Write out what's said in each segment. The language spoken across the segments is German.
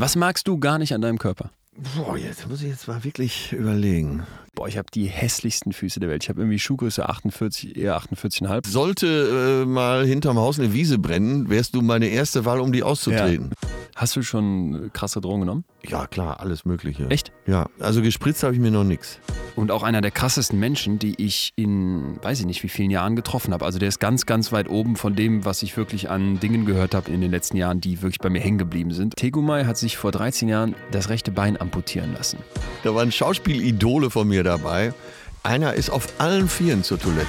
Was magst du gar nicht an deinem Körper? Boah, jetzt muss ich jetzt mal wirklich überlegen. Boah, ich habe die hässlichsten Füße der Welt. Ich habe irgendwie Schuhgröße 48, eher 48,5. Sollte äh, mal hinterm Haus eine Wiese brennen, wärst du meine erste Wahl, um die auszutreten. Hast du schon krasse Drogen genommen? Ja, klar, alles Mögliche. Echt? Ja, also gespritzt habe ich mir noch nichts. Und auch einer der krassesten Menschen, die ich in, weiß ich nicht, wie vielen Jahren getroffen habe. Also der ist ganz, ganz weit oben von dem, was ich wirklich an Dingen gehört habe in den letzten Jahren, die wirklich bei mir hängen geblieben sind. Tegumai hat sich vor 13 Jahren das rechte Bein amputieren lassen. Da waren Schauspielidole von mir dabei. Einer ist auf allen Vieren zur Toilette.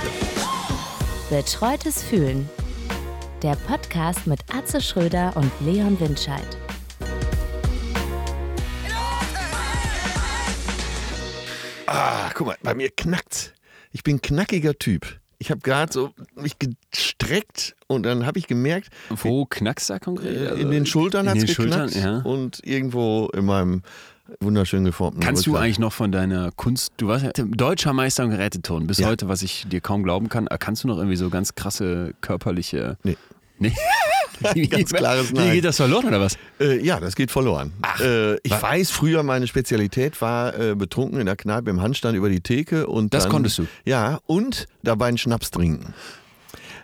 Betreutes Fühlen. Der Podcast mit Atze Schröder und Leon Windscheid. Ah, guck mal, bei mir knackt's. Ich bin ein knackiger Typ. Ich habe gerade so mich gestreckt und dann habe ich gemerkt, Wo knackst du da konkret? äh, Also in den Schultern hat's den geknackt Schultern, ja. und irgendwo in meinem wunderschön geformten Kannst du Rücken. eigentlich noch von deiner Kunst, du warst ja deutscher Meister im Geräteton, bis Ja. heute, was ich dir kaum glauben kann, kannst du noch irgendwie so ganz krasse körperliche... Nee. Nee? Ganz klares Wie Nein. geht das verloren oder was? Äh, ja, das geht verloren. Ach, äh, ich wa- weiß, früher meine Spezialität war äh, betrunken in der Kneipe im Handstand über die Theke und Das dann, konntest du? Ja, und dabei einen Schnaps trinken.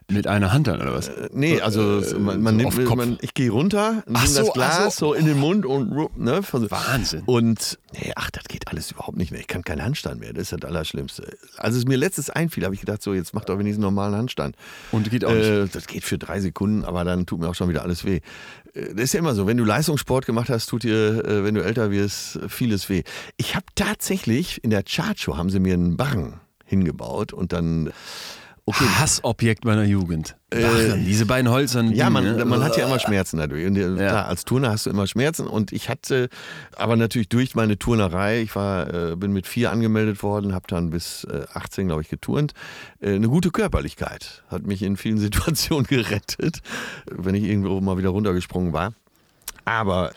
Mit einer Hand dann oder was? Äh, Nee, also Äh, man, man so nimmt, man, ich gehe runter, das so, ach Glas so. so. in den Mund und ne, Wahnsinn. Und nee, ach, das geht alles überhaupt nicht mehr. Ich kann keinen Handstand mehr. Das ist das Allerschlimmste. Als es mir letztes einfiel, habe ich gedacht, so jetzt mach doch wenigstens einen normalen Handstand. Und geht auch nicht. Äh, das geht für drei Sekunden, aber dann tut mir auch schon wieder alles weh. Äh, Das ist ja immer so, wenn du Leistungssport gemacht hast, tut dir, äh, wenn du älter wirst, vieles weh. Ich habe tatsächlich in der Chartshow haben sie mir einen Barren hingebaut und dann okay. Hassobjekt meiner Jugend. Äh, Barren, diese beiden Holzern. Ja, man, man hat ja immer Schmerzen dadurch. Und äh, klar, als Turner hast du immer Schmerzen. Und ich hatte, aber natürlich durch meine Turnerei, ich war, äh, bin mit vier angemeldet worden, habe dann bis äh, 18, glaube ich, geturnt. Äh, eine gute Körperlichkeit hat mich in vielen Situationen gerettet, wenn ich irgendwo mal wieder runtergesprungen war. Aber äh,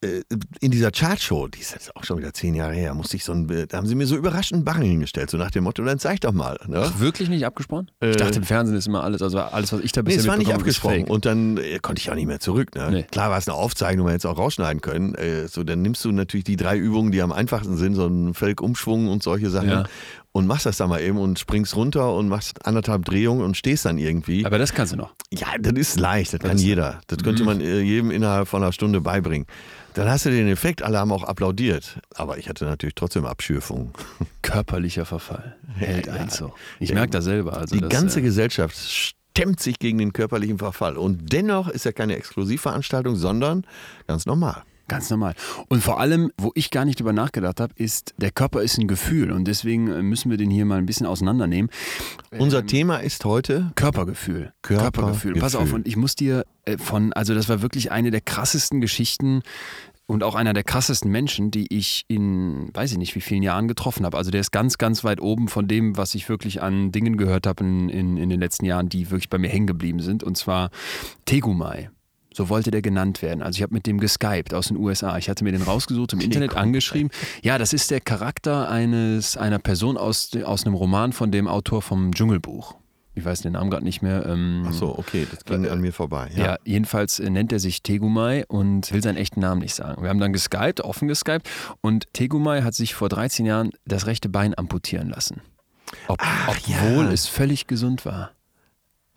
in dieser Chartshow, die ist jetzt auch schon wieder zehn Jahre her, musste ich so ein, da haben sie mir so überraschend Barren hingestellt, so nach dem Motto, dann zeig doch mal. Ne? Ach, wirklich nicht abgesprochen? Äh, ich dachte, im Fernsehen ist immer alles, also alles, was ich da Nee, bisher es war nicht abgesprochen. Und dann äh, konnte ich auch nicht mehr zurück. Ne? Nee. Klar war es eine Aufzeichnung, man hätte es auch rausschneiden können. Äh, so, dann nimmst du natürlich die drei Übungen, die am einfachsten sind, so einen Felgumschwung und solche Sachen. Ja. Und machst das dann mal eben und springst runter und machst anderthalb Drehungen und stehst dann irgendwie. Aber das kannst du noch. ja, das ist leicht, das, kann ist- jeder. Das könnte man äh, jedem innerhalb von einer Stunde beibringen. Dann hast du den Effekt, alle haben auch applaudiert. Aber ich hatte natürlich trotzdem Abschürfungen. Körperlicher Verfall hält Ja, eins so. Ich merke das selber. Also Die das, ganze äh, Gesellschaft stemmt sich gegen den körperlichen Verfall. Und dennoch ist ja keine Exklusivveranstaltung, sondern ganz normal. Ganz normal. Und vor allem, wo ich gar nicht drüber nachgedacht habe, ist, der Körper ist ein Gefühl und deswegen äh, müssen wir den hier mal ein bisschen auseinandernehmen. Unser Thema ist heute Körpergefühl. Körpergefühl. Pass auf, und ich muss dir äh, von, also das war wirklich eine der krassesten Geschichten und auch einer der krassesten Menschen, die ich in, weiß ich nicht, wie vielen Jahren getroffen habe. Also der ist ganz, ganz weit oben von dem, was ich wirklich an Dingen gehört habe in, in, in den letzten Jahren, die wirklich bei mir hängen geblieben sind. Und zwar Tegumai. So wollte der genannt werden. Also ich habe mit dem geskypt aus den USA. Ich hatte mir den rausgesucht, im Internet angeschrieben. Ja, das ist der Charakter eines, einer Person aus, aus einem Roman von dem Autor vom Dschungelbuch. Ich weiß den Namen gerade nicht mehr. Ähm, Ach so, okay, das ging an mir vorbei. ja. Ja. jedenfalls äh, nennt er sich Tegumai und will seinen echten Namen nicht sagen. Wir haben dann geskypt, offen geskypt und Tegumai hat sich vor 13 Jahren das rechte Bein amputieren lassen. Ob, obwohl ja. es völlig gesund war.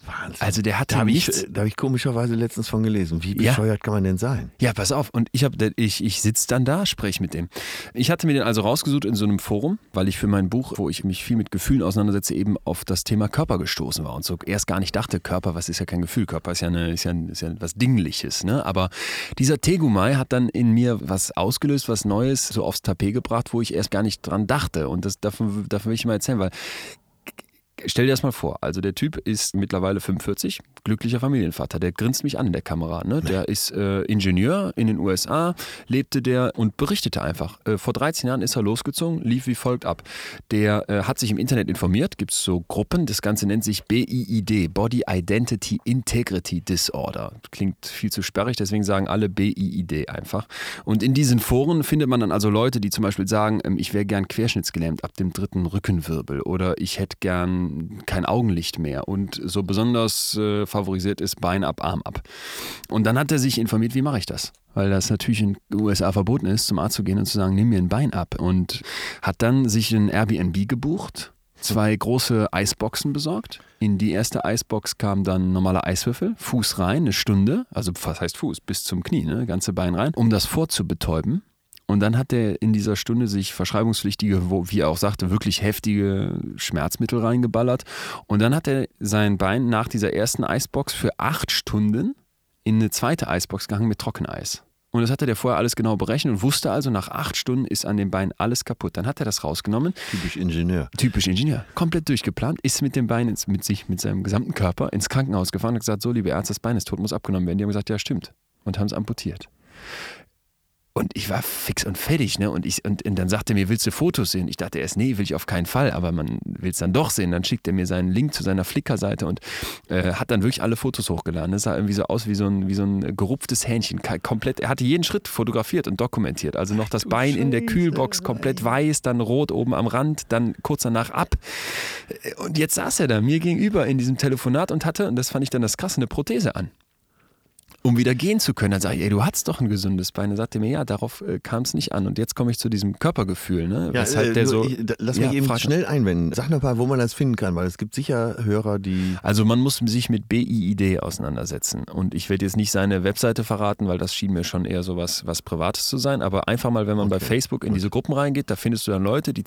Wahnsinn. Also der hatte da habe ich, nichts. da hab ich komischerweise letztens von gelesen. Wie Ja. bescheuert kann man denn sein? Ja, pass auf. Und ich, hab, ich, ich sitze dann da, spreche mit dem. Ich hatte mir den also rausgesucht in so einem Forum, weil ich für mein Buch, wo ich mich viel mit Gefühlen auseinandersetze, eben auf das Thema Körper gestoßen war und so erst gar nicht dachte, Körper, was ist ja kein Gefühl, Körper ist ja, eine, ist ja, ist ja was Dingliches. Ne? Aber dieser Tegumai hat dann in mir was ausgelöst, was Neues so aufs Tapet gebracht, wo ich erst gar nicht dran dachte. Und das davon, davon will ich mal erzählen, weil Stell dir das mal vor. Also der Typ ist mittlerweile 45, glücklicher Familienvater. Der grinst mich an in der Kamera. Ne? Der ist äh, Ingenieur in den USA, lebte der und berichtete einfach. Äh, vor 13 Jahren ist er losgezogen, lief wie folgt ab. Der äh, hat sich im Internet informiert, gibt es so Gruppen. Das Ganze nennt sich BIID, Body Identity Integrity Disorder. Klingt viel zu sperrig, deswegen sagen alle BIID einfach. Und in diesen Foren findet man dann also Leute, die zum Beispiel sagen, ähm, ich wäre gern querschnittsgelähmt ab dem dritten Rückenwirbel oder ich hätte gern kein, Augenlicht mehr und so besonders äh, favorisiert ist Bein ab, Arm ab. Und dann hat er sich informiert, wie mache ich das? Weil das natürlich in den USA verboten ist, zum Arzt zu gehen und zu sagen, nimm mir ein Bein ab. Und hat dann sich ein Airbnb gebucht, zwei große Eisboxen besorgt. In die erste Eisbox kam dann normaler Eiswürfel, Fuß rein, eine Stunde, also was heißt Fuß, bis zum Knie, ne, ganze Bein rein, um das vorzubetäuben. Und dann hat er in dieser Stunde sich verschreibungspflichtige, wie er auch sagte, wirklich heftige Schmerzmittel reingeballert. Und dann hat er sein Bein nach dieser ersten Eisbox für acht Stunden in eine zweite Eisbox gehangen mit Trockeneis. Und das hatte der vorher alles genau berechnet und wusste also, nach acht Stunden ist an dem Bein alles kaputt. Dann hat er das rausgenommen. Typisch Ingenieur. Typisch Ingenieur. Komplett durchgeplant, ist mit dem Bein ins, mit sich, mit seinem gesamten Körper ins Krankenhaus gefahren und gesagt: So, liebe Ärzte, das Bein ist tot, muss abgenommen werden. Die haben gesagt: Ja, stimmt. Und haben es amputiert. Und ich war fix und fertig, ne? Und, ich, und, und, dann sagte er mir, willst du Fotos sehen? Ich dachte erst, nee, will ich auf keinen Fall, aber man will es dann doch sehen. Dann schickt er mir seinen Link zu seiner Flickr-Seite und äh, hat dann wirklich alle Fotos hochgeladen. Das sah irgendwie so aus wie so ein, wie so ein gerupftes Hähnchen. Komplett, er hatte jeden Schritt fotografiert und dokumentiert. Also noch das Bein in der Kühlbox komplett weiß, dann rot oben am Rand, dann kurz danach ab. Und jetzt saß er da mir gegenüber in diesem Telefonat und hatte, und das fand ich dann das krasse, eine Prothese an um wieder gehen zu können. Dann sage ich, ey, du hattest doch ein gesundes Bein. Dann sagte er mir, ja, darauf äh, kam es nicht an. Und jetzt komme ich zu diesem Körpergefühl. Ne? Ja, äh, der so, ich, lass mich ja, eben schnell einwenden. Sag noch mal, wo man das finden kann, weil es gibt sicher Hörer, die. Also man muss sich mit BIID auseinandersetzen. Und ich werde jetzt nicht seine Webseite verraten, weil das schien mir schon eher so was, was Privates zu sein. Aber einfach mal, wenn man okay. bei Facebook in diese Gruppen reingeht, da findest du dann Leute, die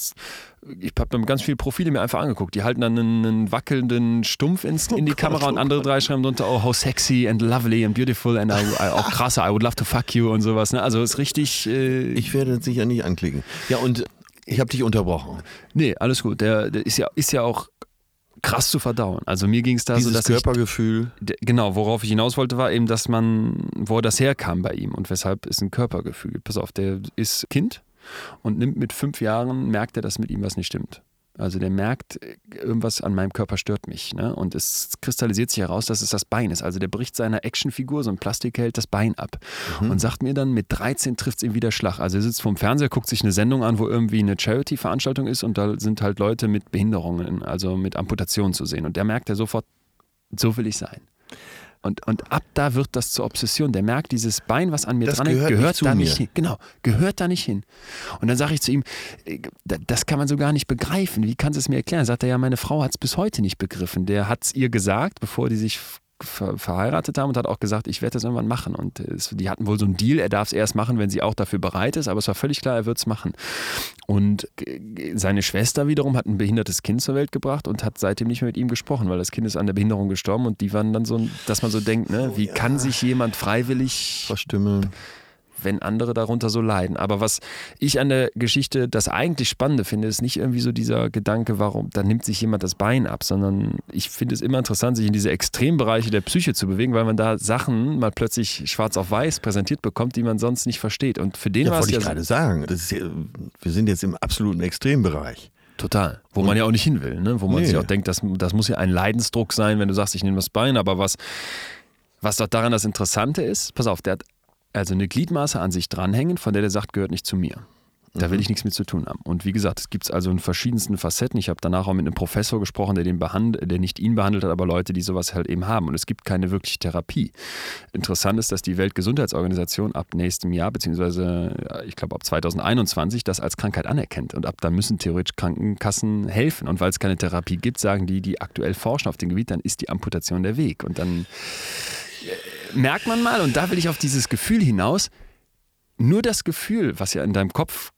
ich habe dann ganz viele Profile mir einfach angeguckt. Die halten dann einen, einen wackelnden Stumpf ins, in die oh Kamera und andere drei schreiben drunter, oh, how sexy and lovely and beautiful and I, I, auch krasse, I would love to fuck you und sowas. Ne? Also ist richtig. Äh ich werde das sicher nicht anklicken. Ja, und ich habe dich unterbrochen. Nee, alles gut. Der, der ist, ja, ist ja auch krass zu verdauen. Also mir ging es da Dieses so, dass Körpergefühl. Ich, genau, worauf ich hinaus wollte, war eben, dass man, wo das herkam bei ihm und weshalb ist ein Körpergefühl. Pass auf, der ist Kind und nimmt mit fünf Jahren, merkt er, dass mit ihm was nicht stimmt. Also der merkt, irgendwas an meinem Körper stört mich. Ne? Und es kristallisiert sich heraus, dass es das Bein ist. Also der bricht seiner Actionfigur, so ein Plastik hält das Bein ab. Mhm. Und sagt mir dann, mit 13 trifft es ihm wieder Schlag. Also er sitzt vorm Fernseher, guckt sich eine Sendung an, wo irgendwie eine Charity-Veranstaltung ist und da sind halt Leute mit Behinderungen, also mit Amputationen zu sehen. Und der merkt er sofort, so will ich sein. Und, und ab da wird das zur Obsession. Der merkt, dieses Bein, was an mir das dran gehört, gehört nicht da nicht hin. Genau, gehört da nicht hin. Und dann sage ich zu ihm, äh, das kann man so gar nicht begreifen. Wie kannst du es mir erklären? Sagt er, ja, meine Frau hat es bis heute nicht begriffen. Der hat es ihr gesagt, bevor die sich ver verheiratet haben und hat auch gesagt, ich werde das irgendwann machen. Und es, die hatten wohl so einen Deal, er darf es erst machen, wenn sie auch dafür bereit ist, aber es war völlig klar, er wird es machen. Und seine Schwester wiederum hat ein behindertes Kind zur Welt gebracht und hat seitdem nicht mehr mit ihm gesprochen, weil das Kind ist an der Behinderung gestorben und die waren dann so, dass man so denkt, ne, wie oh, ja. kann sich jemand freiwillig verstümmeln? Wenn andere darunter so leiden. Aber was ich an der Geschichte das eigentlich Spannende finde, ist nicht irgendwie so dieser Gedanke, warum, da nimmt sich jemand das Bein ab, sondern ich finde es immer interessant, sich in diese Extrembereiche der Psyche zu bewegen, weil man da Sachen mal plötzlich schwarz auf weiß präsentiert bekommt, die man sonst nicht versteht. Und für den ja, war es wollte ja ich gerade sagen, ja, wir sind jetzt im absoluten Extrembereich. Total. Wo man ja auch nicht hin will, ne? wo man nee. sich auch denkt, das, das muss ja ein Leidensdruck sein, wenn du sagst, ich nehme das Bein, aber was, was doch daran das Interessante ist, pass auf, der hat also eine Gliedmaße an sich dranhängen, von der der sagt, gehört nicht zu mir. Da will mhm. ich nichts mit zu tun haben. Und wie gesagt, es gibt also in verschiedensten Facetten. Ich habe danach auch mit einem Professor gesprochen, der, den behand der nicht ihn behandelt hat, aber Leute, die sowas halt eben haben. Und es gibt keine wirkliche Therapie. Interessant ist, dass die Weltgesundheitsorganisation ab nächstem Jahr, beziehungsweise ich glaube ab 2021, das als Krankheit anerkennt. Und ab dann müssen theoretisch Krankenkassen helfen. Und weil es keine Therapie gibt, sagen die, die aktuell forschen auf dem Gebiet, dann ist die Amputation der Weg. Und dann merkt man mal, und da will ich auf dieses Gefühl hinaus, nur das Gefühl, was ja in deinem Kopf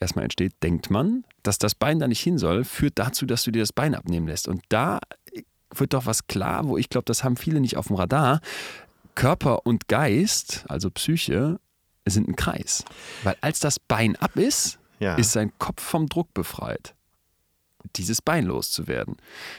erstmal entsteht, denkt man, dass das Bein da nicht hin soll, führt dazu, dass du dir das Bein abnehmen lässt. Und da wird doch was klar, wo ich glaube, das haben viele nicht auf dem Radar. Körper und Geist, also Psyche, sind ein Kreis. Weil als das Bein ab ist, ja. ist sein Kopf vom Druck befreit dieses Bein loszuwerden.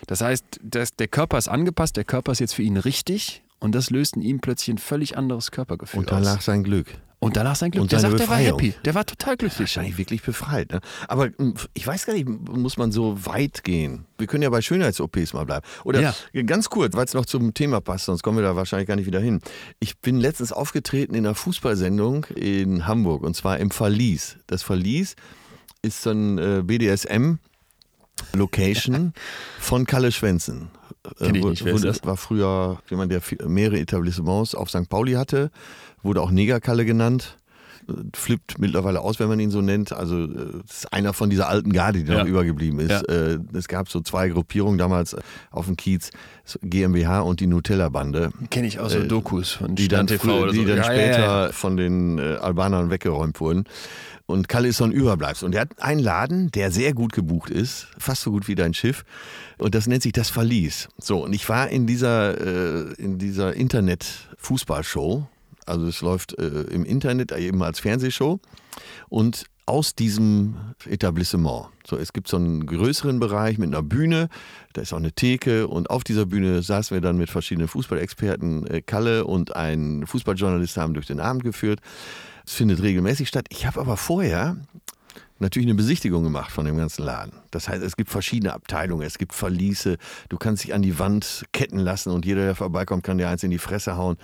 Das heißt, das, der Körper ist angepasst, der Körper ist jetzt für ihn richtig und das löst in ihm plötzlich ein völlig anderes Körpergefühl Und danach aus. sein Glück. Und danach sein Glück. Und der sagt, der war happy. Der war total glücklich. Wahrscheinlich wirklich befreit. Ne? Aber hm, ich weiß gar nicht, muss man so weit gehen? Wir können ja bei Schönheits-OPs mal bleiben. Oder ja. ganz kurz, weil es noch zum Thema passt, sonst kommen wir da wahrscheinlich gar nicht wieder hin. Ich bin letztens aufgetreten in einer Fußballsendung in Hamburg und zwar im Verlies. Das Verlies ist so ein äh, BDSM- Location von Kalle Schwänzen. Kenn ich nicht, das? War früher jemand, der mehrere Etablissements auf St. Pauli hatte, wurde auch Negerkalle genannt flippt mittlerweile aus, wenn man ihn so nennt. Also das ist einer von dieser alten Garde, die ja. noch übergeblieben ist. Ja. Äh, es gab so zwei Gruppierungen damals auf dem Kiez, GmbH und die Nutella-Bande. Kenne ich auch so äh, Dokus von die dann, TV die so. dann ja, später von den äh, Albanern weggeräumt wurden. Und Kalle ist so ein Überbleibsel. Und er hat einen Laden, der sehr gut gebucht ist, fast so gut wie dein Schiff. Und das nennt sich das Verlies. So, und ich war in dieser, äh, in dieser Internet-Fußballshow also es läuft äh, im Internet eben als Fernsehshow und aus diesem Etablissement. So, es gibt so einen größeren Bereich mit einer Bühne, da ist auch eine Theke und auf dieser Bühne saßen wir dann mit verschiedenen Fußballexperten. Äh, Kalle und ein Fußballjournalist haben durch den Abend geführt. Es findet regelmäßig statt. Ich habe aber vorher natürlich eine Besichtigung gemacht von dem ganzen Laden. Das heißt, es gibt verschiedene Abteilungen, es gibt Verliese, du kannst dich an die Wand ketten lassen und jeder, der vorbeikommt, kann dir eins in die Fresse hauen.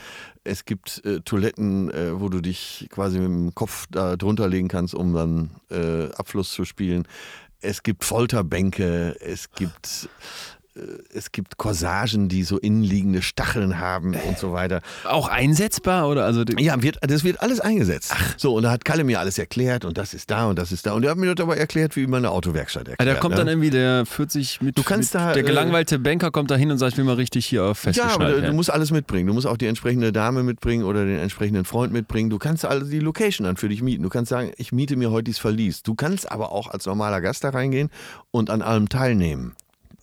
Es gibt äh, Toiletten, äh, wo du dich quasi mit dem Kopf da drunter legen kannst, um dann äh, Abfluss zu spielen. Es gibt Folterbänke, es gibt es gibt Corsagen, die so innenliegende Stacheln haben und so weiter. Auch einsetzbar oder also ja, wird, das wird alles eingesetzt. Ach. So und da hat Kalle mir alles erklärt und das ist da und das ist da und er hat mir das aber erklärt, wie man eine Autowerkstatt erklärt. Ja, da kommt ne? dann irgendwie der 40 mit, du kannst mit da, der gelangweilte äh, Banker kommt da hin und sagt, ich will mal richtig hier festgeschnallt. Ja, aber du musst alles mitbringen. Du musst auch die entsprechende Dame mitbringen oder den entsprechenden Freund mitbringen. Du kannst also die Location dann für dich mieten. Du kannst sagen, ich miete mir heute dieses Verlies. Du kannst aber auch als normaler Gast da reingehen und an allem teilnehmen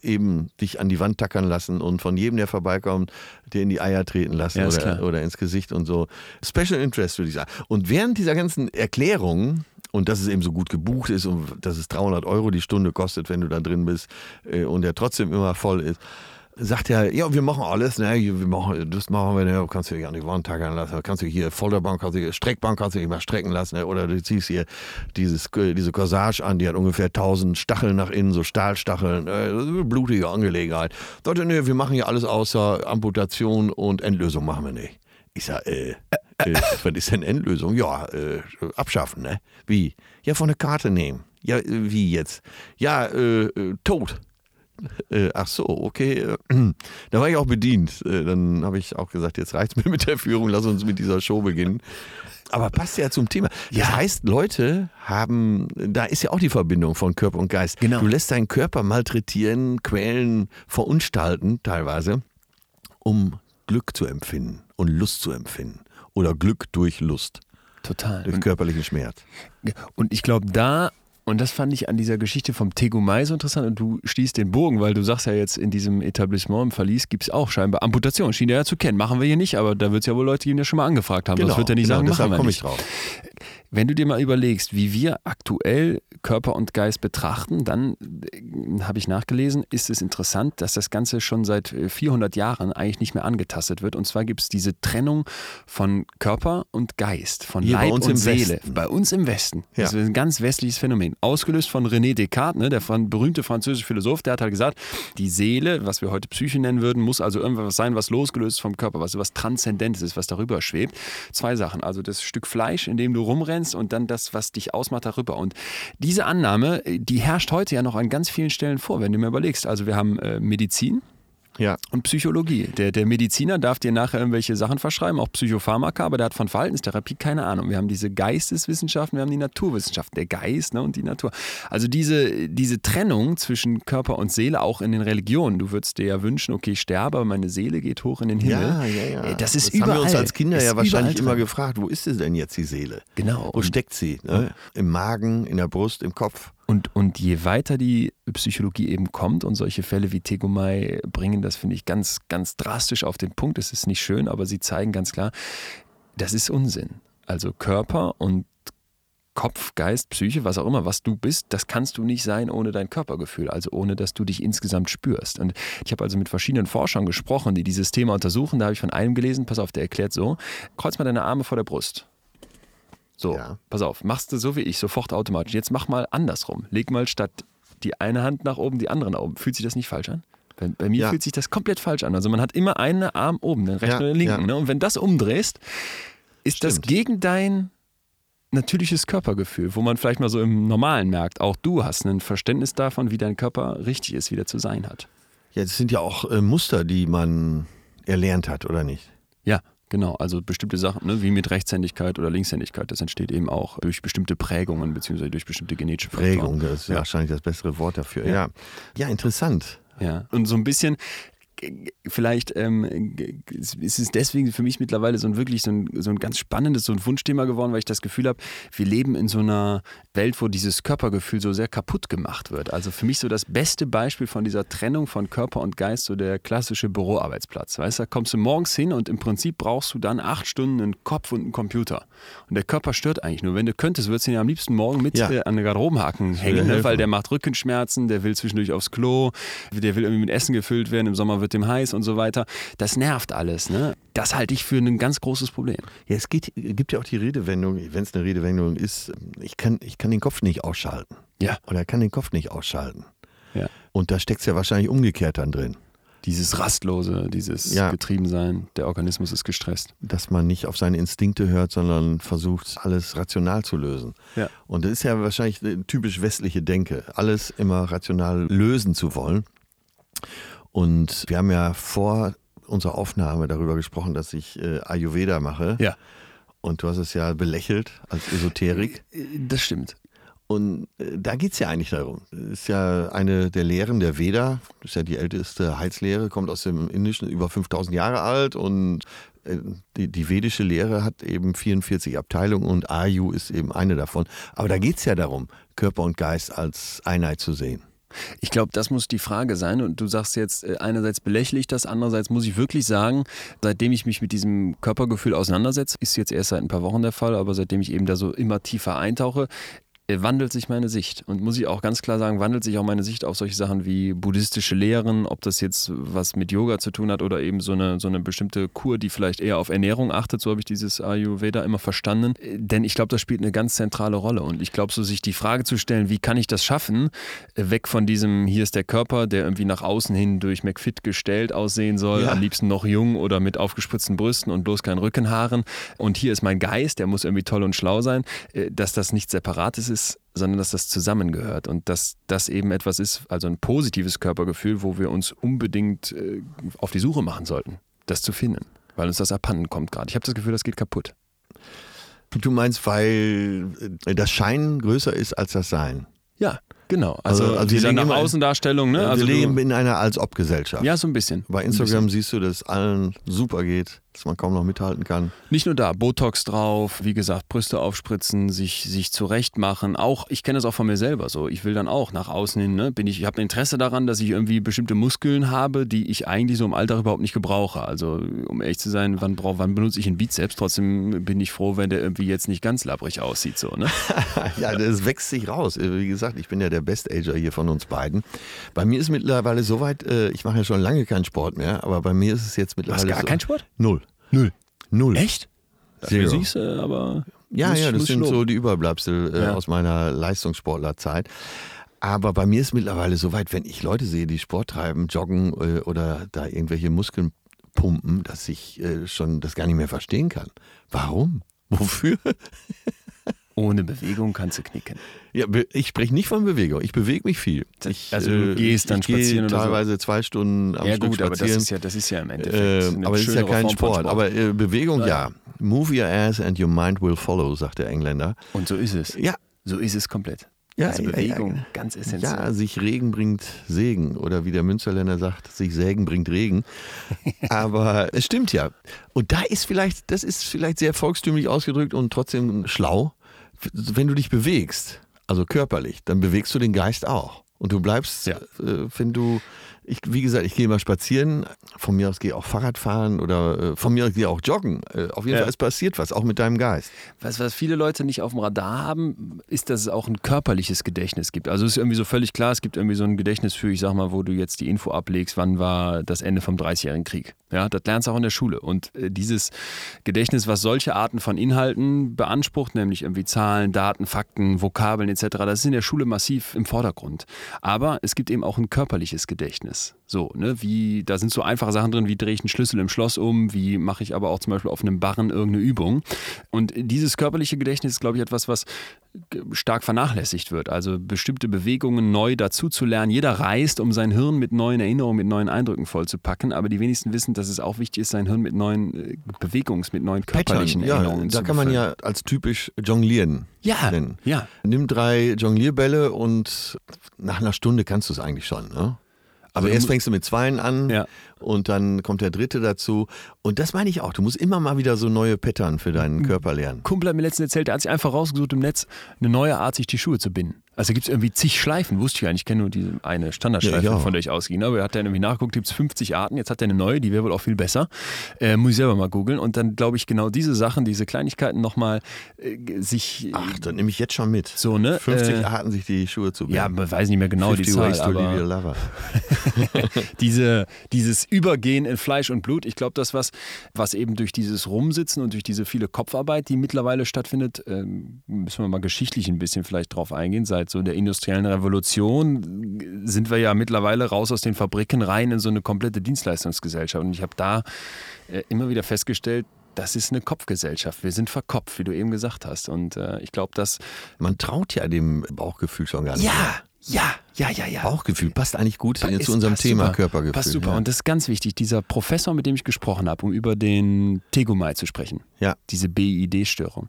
eben dich an die Wand tackern lassen und von jedem, der vorbeikommt, dir in die Eier treten lassen ja, oder, oder ins Gesicht und so. Special Interest, würde ich sagen. Und während dieser ganzen Erklärungen, und dass es eben so gut gebucht ist und dass es 300 Euro die Stunde kostet, wenn du da drin bist äh, und der trotzdem immer voll ist, sagt er, ja, wir machen alles, ne, wir machen, das machen wir, ne, kannst du dich an die Wand tackern lassen, kannst du hier Folterbank, kannst du, Streckbank kannst du dich mal strecken lassen, ne, oder du ziehst hier dieses, diese Corsage an, die hat ungefähr 1000 Stacheln nach innen, so Stahlstacheln, äh, blutige Angelegenheit. Leute, ne, wir machen hier alles außer Amputation und Endlösung machen wir nicht. Ich sag, äh, äh, was ist denn Endlösung? Ja, äh, abschaffen, ne? Wie? Ja, von der Karte nehmen. Ja, wie jetzt? Ja, äh, äh tot. Äh, ach so, okay. Da war ich auch bedient. Äh, dann habe ich auch gesagt, jetzt reicht es mir mit der Führung, lass uns mit dieser Show beginnen. Aber passt ja zum Thema. Das ja. heißt, Leute haben, da ist ja auch die Verbindung von Körper und Geist. Genau. Du lässt deinen Körper malträtieren, quälen, verunstalten teilweise, um Glück zu empfinden und Lust zu empfinden. Oder Glück durch Lust. Total. Durch körperlichen Schmerz. Und ich glaube, da und das fand ich an dieser Geschichte vom Tegumai so interessant. Und du schließt den Bogen, weil du sagst ja jetzt, in diesem Etablissement im Verlies gibt es auch scheinbar Amputation. Schien ja zu kennen. Machen wir hier nicht, aber da wird es ja wohl Leute geben, die ja schon mal angefragt haben. Genau, das wird er nicht genau, sagen, deshalb komme ich drauf. Wenn du dir mal überlegst, wie wir aktuell Körper und Geist betrachten, dann äh, habe ich nachgelesen, ist es interessant, dass das Ganze schon seit 400 äh, Jahren eigentlich nicht mehr angetastet wird. Und zwar gibt es diese Trennung von Körper und Geist, von Hier Leib und Seele. Westen. Bei uns im Westen. Ja. Das ist ein ganz westliches Phänomen. Ausgelöst von René Descartes, ne, der berühmte französische Philosoph, der hat halt gesagt, die Seele, was wir heute Psyche nennen würden, muss also irgendwas sein, was losgelöst ist vom Körper, was was Transzendentes ist, was darüber schwebt. Zwei Sachen. Also das Stück Fleisch, in dem du rumrennst, und dann das, was dich ausmacht, darüber. Und diese Annahme, die herrscht heute ja noch an ganz vielen Stellen vor, wenn du mir überlegst. Also wir haben äh, Medizin, ja. Und Psychologie. Der, der Mediziner darf dir nachher irgendwelche Sachen verschreiben, auch Psychopharmaka, aber der hat von Verhaltenstherapie keine Ahnung. Wir haben diese Geisteswissenschaften, wir haben die Naturwissenschaften, der Geist ne, und die Natur. Also diese, diese Trennung zwischen Körper und Seele, auch in den Religionen. Du würdest dir ja wünschen, okay, ich sterbe, aber meine Seele geht hoch in den Himmel. Ja, ja, ja. Äh, das ist das überall. haben wir uns als Kinder ja wahrscheinlich immer gefragt, wo ist sie denn jetzt, die Seele? Genau. Wo steckt sie? Ne? Im Magen, in der Brust, im Kopf? Und, und je weiter die Psychologie eben kommt und solche Fälle wie Tegomai bringen das, finde ich, ganz, ganz drastisch auf den Punkt. Es ist nicht schön, aber sie zeigen ganz klar, das ist Unsinn. Also Körper und Kopf, Geist, Psyche, was auch immer, was du bist, das kannst du nicht sein ohne dein Körpergefühl, also ohne dass du dich insgesamt spürst. Und ich habe also mit verschiedenen Forschern gesprochen, die dieses Thema untersuchen. Da habe ich von einem gelesen, pass auf, der erklärt so: Kreuz mal deine Arme vor der Brust. So, ja. pass auf, machst du so wie ich, sofort automatisch. Jetzt mach mal andersrum. Leg mal statt die eine Hand nach oben, die andere nach oben. Fühlt sich das nicht falsch an? Bei, bei mir ja. fühlt sich das komplett falsch an. Also man hat immer einen Arm oben, den rechten ja, oder den linken. Ne? Und wenn das umdrehst, ist Stimmt. das gegen dein natürliches Körpergefühl, wo man vielleicht mal so im Normalen merkt, auch du hast ein Verständnis davon, wie dein Körper richtig ist, wie der zu sein hat. Ja, das sind ja auch äh, Muster, die man erlernt hat, oder nicht? Ja, genau. Also bestimmte Sachen, ne, wie mit Rechtshändigkeit oder Linkshändigkeit, das entsteht eben auch durch bestimmte Prägungen beziehungsweise durch bestimmte genetische Faktoren. Prägung, das ist ja. wahrscheinlich das bessere Wort dafür. Ja, ja, ja interessant. Ja, und so ein bisschen vielleicht ähm, ist es deswegen für mich mittlerweile so ein wirklich so ein, so ein ganz spannendes, so ein Wunschthema geworden, weil ich das Gefühl habe, wir leben in so einer Welt, wo dieses Körpergefühl so sehr kaputt gemacht wird. Also für mich so das beste Beispiel von dieser Trennung von Körper und Geist, so der klassische Büroarbeitsplatz. Weißt du, da kommst du morgens hin und im Prinzip brauchst du dann acht Stunden einen Kopf und einen Computer. Und der Körper stört eigentlich nur. Wenn du könntest, würdest du ihn ja am liebsten morgen mit ja. äh, an den Garderobenhaken hängen, ne? weil der macht Rückenschmerzen, der will zwischendurch aufs Klo, der will irgendwie mit Essen gefüllt werden, im Sommer wird wird dem heiß und so weiter. Das nervt alles. Ne? Das halte ich für ein ganz großes Problem. Ja, es geht, gibt ja auch die Redewendung, wenn es eine Redewendung ist, ich kann, ich kann den Kopf nicht ausschalten. Ja. Oder kann den Kopf nicht ausschalten. Ja. Und da steckt es ja wahrscheinlich umgekehrt dann drin. Dieses Rastlose, dieses ja. Getriebensein, der Organismus ist gestresst. Dass man nicht auf seine Instinkte hört, sondern versucht, alles rational zu lösen. Ja. Und das ist ja wahrscheinlich eine typisch westliche Denke, alles immer rational lösen zu wollen. Und wir haben ja vor unserer Aufnahme darüber gesprochen, dass ich äh, Ayurveda mache. Ja. Und du hast es ja belächelt als Esoterik. Äh, das stimmt. Und äh, da geht es ja eigentlich darum. Das ist ja eine der Lehren der Veda, das ist ja die älteste Heilslehre, kommt aus dem Indischen, über 5000 Jahre alt und äh, die, die, vedische Lehre hat eben 44 Abteilungen und Ayu ist eben eine davon. Aber da geht es ja darum, Körper und Geist als Einheit zu sehen. Ich glaube, das muss die Frage sein. Und du sagst jetzt, äh, einerseits belächle ich das, andererseits muss ich wirklich sagen, seitdem ich mich mit diesem Körpergefühl auseinandersetze, ist jetzt erst seit ein paar Wochen der Fall, aber seitdem ich eben da so immer tiefer eintauche, wandelt sich meine Sicht. Und muss ich auch ganz klar sagen, wandelt sich auch meine Sicht auf solche Sachen wie buddhistische Lehren, ob das jetzt was mit Yoga zu tun hat oder eben so eine, so eine bestimmte Kur, die vielleicht eher auf Ernährung achtet. So habe ich dieses Ayurveda immer verstanden. Äh, denn ich glaube, das spielt eine ganz zentrale Rolle. Und ich glaube, so sich die Frage zu stellen, wie kann ich das schaffen, äh, weg von diesem, hier ist der Körper, der irgendwie nach außen hin durch McFit gestellt aussehen soll, ja. am liebsten noch jung oder mit aufgespritzten Brüsten und bloß kein Rückenhaaren. Und hier ist mein Geist, der muss irgendwie toll und schlau sein, dass das nicht separat ist ist, sondern dass das zusammengehört und dass das eben etwas ist, also ein positives Körpergefühl, wo wir uns unbedingt äh, auf die Suche machen sollten, das zu finden, weil uns das abhanden kommt gerade. Ich habe das Gefühl, das geht kaputt. Du meinst, weil äh, das Schein größer ist als das Sein? Ja, Genau, also, also, also dieser nach Außendarstellung. Ne? Also wir leben in einer Als-Ob-Gesellschaft. Ja, so ein bisschen. Bei Instagram bisschen. siehst du, dass es allen super geht dass man kaum noch mithalten kann. Nicht nur da, Botox drauf, wie gesagt, Brüste aufspritzen, sich, sich zurecht machen. Auch, ich kenne das auch von mir selber so. Ich will dann auch nach außen hin, ne, bin ich, ich habe ein Interesse daran, dass ich irgendwie bestimmte Muskeln habe, die ich eigentlich so im Alltag überhaupt nicht gebrauche. Also, um ehrlich zu sein, wann, brauch, wann benutze ich einen Bizeps? Trotzdem bin ich froh, wenn der irgendwie jetzt nicht ganz labbrig aussieht. So, ne? ja, das wächst sich raus. Wie gesagt, ich bin ja der Best-Ager hier von uns beiden. Bei mir ist mittlerweile soweit, äh, ich mache ja schon lange keinen Sport mehr, aber bei mir ist es jetzt mittlerweile. Hast gar so, keinen Sport? Null. Null. Null. Echt? Zero. Siehst du, aber. Ja, muss, ja, das sind so die Überbleibsel äh, ja. aus meiner Leistungssportlerzeit. Aber bei mir ist mittlerweile so weit, wenn ich Leute sehe, die Sport treiben, joggen äh, oder da irgendwelche Muskeln pumpen, dass ich äh, schon das gar nicht mehr verstehen kann. Warum? Wofür? Ohne Bewegung kannst du knicken. Ja, ich spreche nicht von Bewegung. Ich bewege mich viel. Ich, also du äh, gehst dann spazieren oder teilweise so. zwei Stunden am ja, Stück gut, spazieren. aber das ist ja, das ist ja im Endeffekt. Äh, aber es ist ja kein Sport. Sport. Aber äh, Bewegung, ja. ja. Move your ass and your mind will follow, sagt der Engländer. Und so ist es. Ja. So ist es komplett. Ja, also Bewegung, ja, ja. ganz essentiell. Ja, sich Regen bringt Segen. Oder wie der Münsterländer sagt, sich Sägen bringt Regen. Aber es stimmt ja. Und da ist vielleicht, das ist vielleicht sehr volkstümlich ausgedrückt und trotzdem schlau wenn du dich bewegst, also körperlich, dann bewegst du den Geist auch. Und du bleibst, ja. äh, wenn du ich, wie gesagt, ich gehe mal spazieren, von mir aus gehe auch Fahrrad fahren oder äh, von mir aus gehe auch joggen. Äh, auf jeden ja. Fall, es passiert was, auch mit deinem Geist. Was, was viele Leute nicht auf dem Radar haben, ist, dass es auch ein körperliches Gedächtnis gibt. Also es ist irgendwie so völlig klar, es gibt irgendwie so ein Gedächtnis für, ich sag mal, wo du jetzt die Info ablegst, wann war das Ende vom 30-jährigen Krieg. Ja, das lernst du auch in der Schule. Und äh, dieses Gedächtnis, was solche Arten von Inhalten beansprucht, nämlich irgendwie Zahlen, Daten, Fakten, Vokabeln etc., das ist in der Schule massiv im Vordergrund. Aber es gibt eben auch ein körperliches Gedächtnis. Gedächtnis. So, ne, wie, da sind so einfache Sachen drin, wie drehe ich einen Schlüssel im Schloss um, wie mache ich aber auch zum Beispiel auf einem Barren irgendeine Übung. Und dieses körperliche Gedächtnis ist, glaube ich, etwas, was stark vernachlässigt wird. Also bestimmte Bewegungen neu dazu zu lernen. Jeder reist, um sein Hirn mit neuen Erinnerungen, mit neuen Eindrücken vollzupacken, aber die wenigsten wissen, dass es auch wichtig ist, sein Hirn mit neuen äh, Bewegungs-, mit neuen körperlichen Pattern, Erinnerungen ja, zu Da kann man ja als typisch jonglieren ja, nennen. ja. Nimm drei Jonglierbälle und nach einer Stunde kannst du es eigentlich schon. Ne? Also Aber erst du mu- fängst du mit zweien an Ja. und dann kommt der dritte dazu. Und das meine ich auch. Du musst immer mal wieder so neue Pattern für deinen. Körper lernen. Kumpel hat mir letztens erzählt, der hat sich einfach rausgesucht im Netz, eine neue Art, sich die Schuhe zu binden. Also gibt es irgendwie zig Schleifen, wusste ich nicht. Ich kenne nur diese eine Standardschleife, Ja, auch. von der ich ausging. Aber er hat dann irgendwie nachgeguckt, gibt es 50 Arten. Jetzt hat er eine neue, die wäre wohl auch viel besser. Äh, muss ich selber mal googeln. Und dann glaube ich, genau diese Sachen, diese Kleinigkeiten nochmal äh, sich. Ach, dann nehme ich jetzt schon mit. So, ne? 50 Äh, Arten, sich die Schuhe zu binden. ja, man weiß nicht mehr genau die 50 Zahl, ways to leave your aber lover. diese, dieses Übergehen in Fleisch und Blut, ich glaube, das was, was eben durch dieses Rumsitzen und durch diese viele Kopfarbeit, die mittlerweile stattfindet, ähm, müssen wir mal geschichtlich ein bisschen vielleicht drauf eingehen. Seit so der industriellen Revolution sind wir ja mittlerweile raus aus den Fabriken rein in so eine komplette Dienstleistungsgesellschaft. Und ich habe da äh, immer wieder festgestellt, das ist eine Kopfgesellschaft. Wir sind verkopft, wie du eben gesagt hast. Und äh, ich glaube, dass. Man traut ja dem Bauchgefühl schon gar nicht. mehr. ja, ja, ja, ja. Bauchgefühl passt eigentlich gut Pa- zu unserem Thema super. Körpergefühl. Passt super. Ja. Und das ist ganz wichtig. Dieser Professor, mit dem ich gesprochen habe, um über den Tegomai zu sprechen, Ja. diese BID-Störung,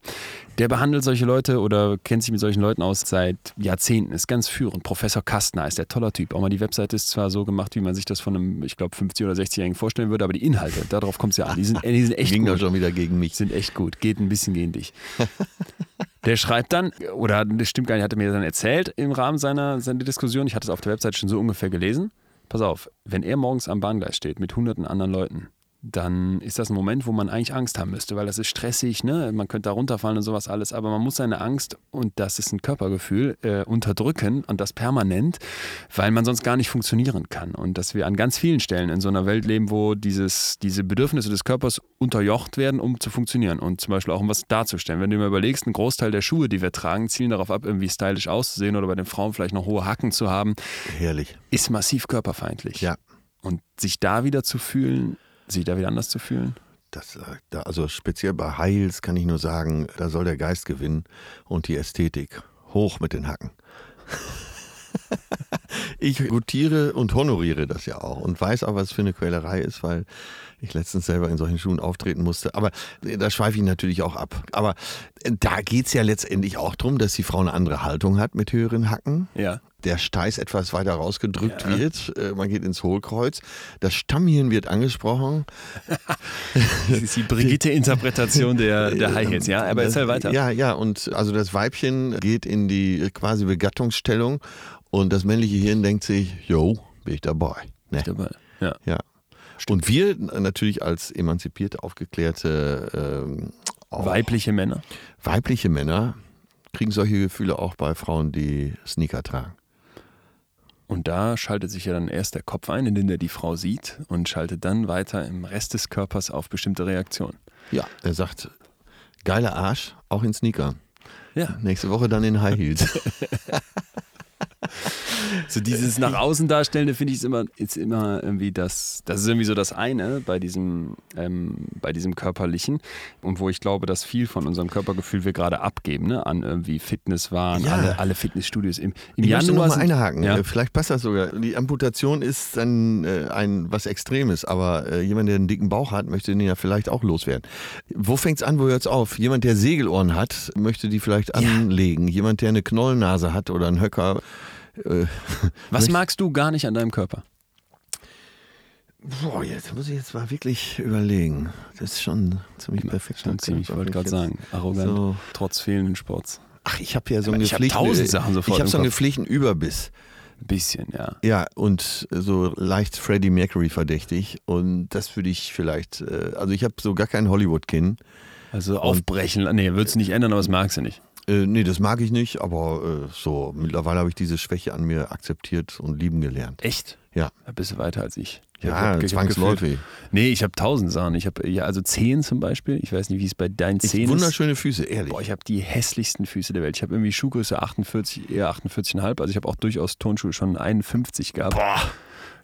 der behandelt solche Leute oder kennt sich mit solchen Leuten aus seit Jahrzehnten, ist ganz führend. Professor Kastner ist der toller Typ. Auch mal die Webseite ist zwar so gemacht, wie man sich das von einem, ich glaube, 50- oder 60-Jährigen vorstellen würde, aber die Inhalte, darauf kommt es ja an. Die sind, die sind echt Ging gut doch schon wieder gegen mich. sind echt gut. Geht ein bisschen gegen dich. Der schreibt dann, oder das stimmt gar nicht, hat er mir dann erzählt im Rahmen seiner, seiner Diskussion, ich hatte es auf der Website schon so ungefähr gelesen. Pass auf, wenn er morgens am Bahngleis steht mit hunderten anderen Leuten, dann ist das ein Moment, wo man eigentlich Angst haben müsste, weil das ist stressig, ne? man könnte da runterfallen und sowas alles, aber man muss seine Angst, und das ist ein Körpergefühl, äh, unterdrücken und das permanent, weil man sonst gar nicht funktionieren kann. Und dass wir an ganz vielen Stellen in so einer Welt leben, wo dieses, diese Bedürfnisse des Körpers unterjocht werden, um zu funktionieren und zum Beispiel auch um was darzustellen. Wenn du mir überlegst, ein Großteil der Schuhe, die wir tragen, zielen darauf ab, irgendwie stylisch auszusehen oder bei den Frauen vielleicht noch hohe Hacken zu haben, Herrlich. ist massiv körperfeindlich. Ja. Und sich da wieder zu fühlen, sich da wieder anders zu fühlen, Das, äh, also speziell bei Heils kann ich nur sagen, da soll der Geist gewinnen und die Ästhetik. Hoch mit den Hacken. ich gutiere und honoriere das ja auch und weiß auch, was für eine Quälerei ist, weil ich letztens selber in solchen Schuhen auftreten musste. Aber äh, da schweife ich natürlich auch ab. Aber äh, da geht es ja letztendlich auch darum, dass die Frau eine andere Haltung hat mit höheren Hacken. ja. Der Steiß etwas weiter rausgedrückt Ja. wird. Äh, Man geht ins Hohlkreuz. Das Stammhirn wird angesprochen. Das ist die Brigitte-Interpretation der, der High Heels, ja? Aber erzähl weiter. Ja, ja, und also das Weibchen geht in die quasi Begattungsstellung und das männliche Hirn denkt sich, yo, bin ich dabei. Ne? Dabei. Ja. Ja. Und wir natürlich als emanzipierte, aufgeklärte ähm, Weibliche Männer. weibliche Männer kriegen solche Gefühle auch bei Frauen, die Sneaker tragen. Und da schaltet sich ja dann erst der Kopf ein, in den der die Frau sieht und schaltet dann weiter im Rest des Körpers auf bestimmte Reaktionen. Ja. Er sagt, geiler Arsch, auch in Sneaker. Ja. Nächste Woche dann in High Heels. So dieses nach außen darstellende finde ich ist immer, ist immer irgendwie das, das ist irgendwie so das eine bei diesem, ähm, bei diesem körperlichen und wo ich glaube, dass viel von unserem Körpergefühl wir gerade abgeben, ne? an irgendwie Fitnesswahn, Ja. alle, alle Fitnessstudios im, im Ich möchte noch Januar. mal einhaken. Ja. Äh, Vielleicht passt das sogar. Die Amputation ist dann äh, ein was Extremes, aber äh, jemand, der einen dicken Bauch hat, möchte den ja vielleicht auch loswerden. Wo fängt's an, wo hört's auf? Jemand, der Segelohren hat, möchte die vielleicht Ja. anlegen. Jemand, der eine Knollennase hat oder einen Höcker. Äh, Was magst du gar nicht an deinem Körper? Boah, jetzt muss ich jetzt mal wirklich überlegen. Das ist schon ziemlich perfekt. Schon ziemlich, ich wollte gerade sagen, arrogant, So. trotz fehlenden Sports. Ach, ich habe ja so einen Ich hab gepflegten, tausend Sachen sofort ich habe so einen gepflegten Überbiss. Ein bisschen, ja. Ja, und so leicht Freddie Mercury verdächtig. Und das würde ich vielleicht, äh, also ich habe so gar kein Hollywood-Kinn. Also aufbrechen, nee, würdest du nicht ändern, aber das magst du nicht. Äh, nee, das mag ich nicht, aber äh, so, mittlerweile habe ich diese Schwäche an mir akzeptiert und lieben gelernt. Echt? Ja. Da bist du weiter als ich. Ich Ja, hab- ich hab zwangsläufig. gefühlt- Nee, ich habe tausend Sachen. Ich habe ja also Zehen zum Beispiel. Ich weiß nicht, wie es bei deinen Ich, Zehen ist. wunderschöne Füße, ehrlich. Boah, ich habe die hässlichsten Füße der Welt. Ich habe irgendwie Schuhgröße 48, eher 48,5. Also ich habe auch durchaus Turnschuhe schon 51 gehabt. Boah.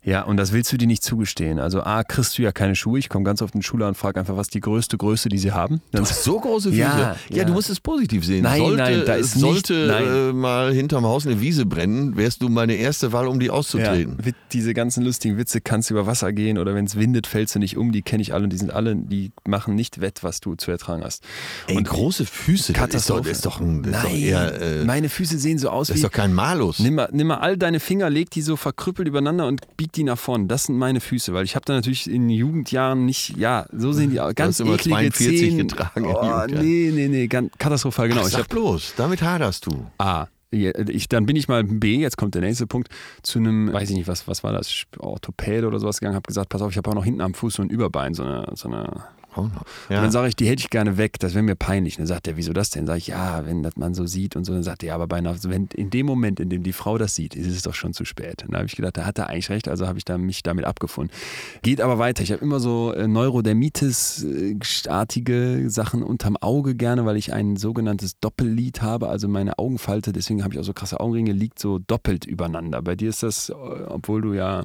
Ja, und das willst du dir nicht zugestehen. Also A, kriegst du ja keine Schuhe. Ich komme ganz oft in die Schule und frage einfach, was die größte Größe, die sie haben. Du hast so große Füße. Ja, Ja, ja. du musst es positiv sehen. Nein, sollte, nein, da ist sollte nicht- nein. Äh, mal hinterm Haus eine Wiese brennen, wärst du meine erste Wahl, um die Ja, auszutreten. Wit- diese ganzen lustigen Witze kannst du über Wasser gehen oder wenn es windet, fällst du nicht um. Die kenne ich alle und die sind alle, die machen nicht wett, was du zu ertragen hast. Ey, und große Füße, das ist doch, Katastrophe. ist doch, ein, ist doch Nein, eher, äh, meine Füße sehen so aus das wie. ist doch kein Malus. Nimm mal, nimm mal all deine Finger, leg die so verkrüppelt übereinander und bieg die nach vorne. Das sind meine Füße, weil ich habe da natürlich in Jugendjahren nicht, ja, so sehen die aus. Ganz hast immer eklige 42 Zehen. getragen Oh, nee, nee, nee, ganz katastrophal, genau. Ach, ich habe bloß, damit haderst du. A. Ja, Ich, dann bin ich mal B, jetzt kommt der nächste Punkt, zu einem, weiß ich nicht, was, was war das, Orthopäde oder sowas gegangen, habe gesagt, pass auf, ich habe auch noch hinten am Fuß so ein Überbein, so eine, so eine No. und ja. dann sage ich, die hätte ich gerne weg, das wäre mir peinlich. Dann sagt er, wieso das denn? Sag ich, ja, wenn das man so sieht und so. Dann sagt er, ja, aber bei einer, wenn in dem Moment, in dem die Frau das sieht, ist es doch schon zu spät. Und dann habe ich gedacht, da hat er eigentlich recht, also habe ich da, mich damit abgefunden. Geht aber weiter. Ich habe immer so äh, Neurodermitis-artige Sachen unterm Auge gerne, weil ich ein sogenanntes Doppellid habe, also meine Augenfalte, deswegen habe ich auch so krasse Augenringe, liegt so doppelt übereinander. Bei dir ist das, äh, obwohl du ja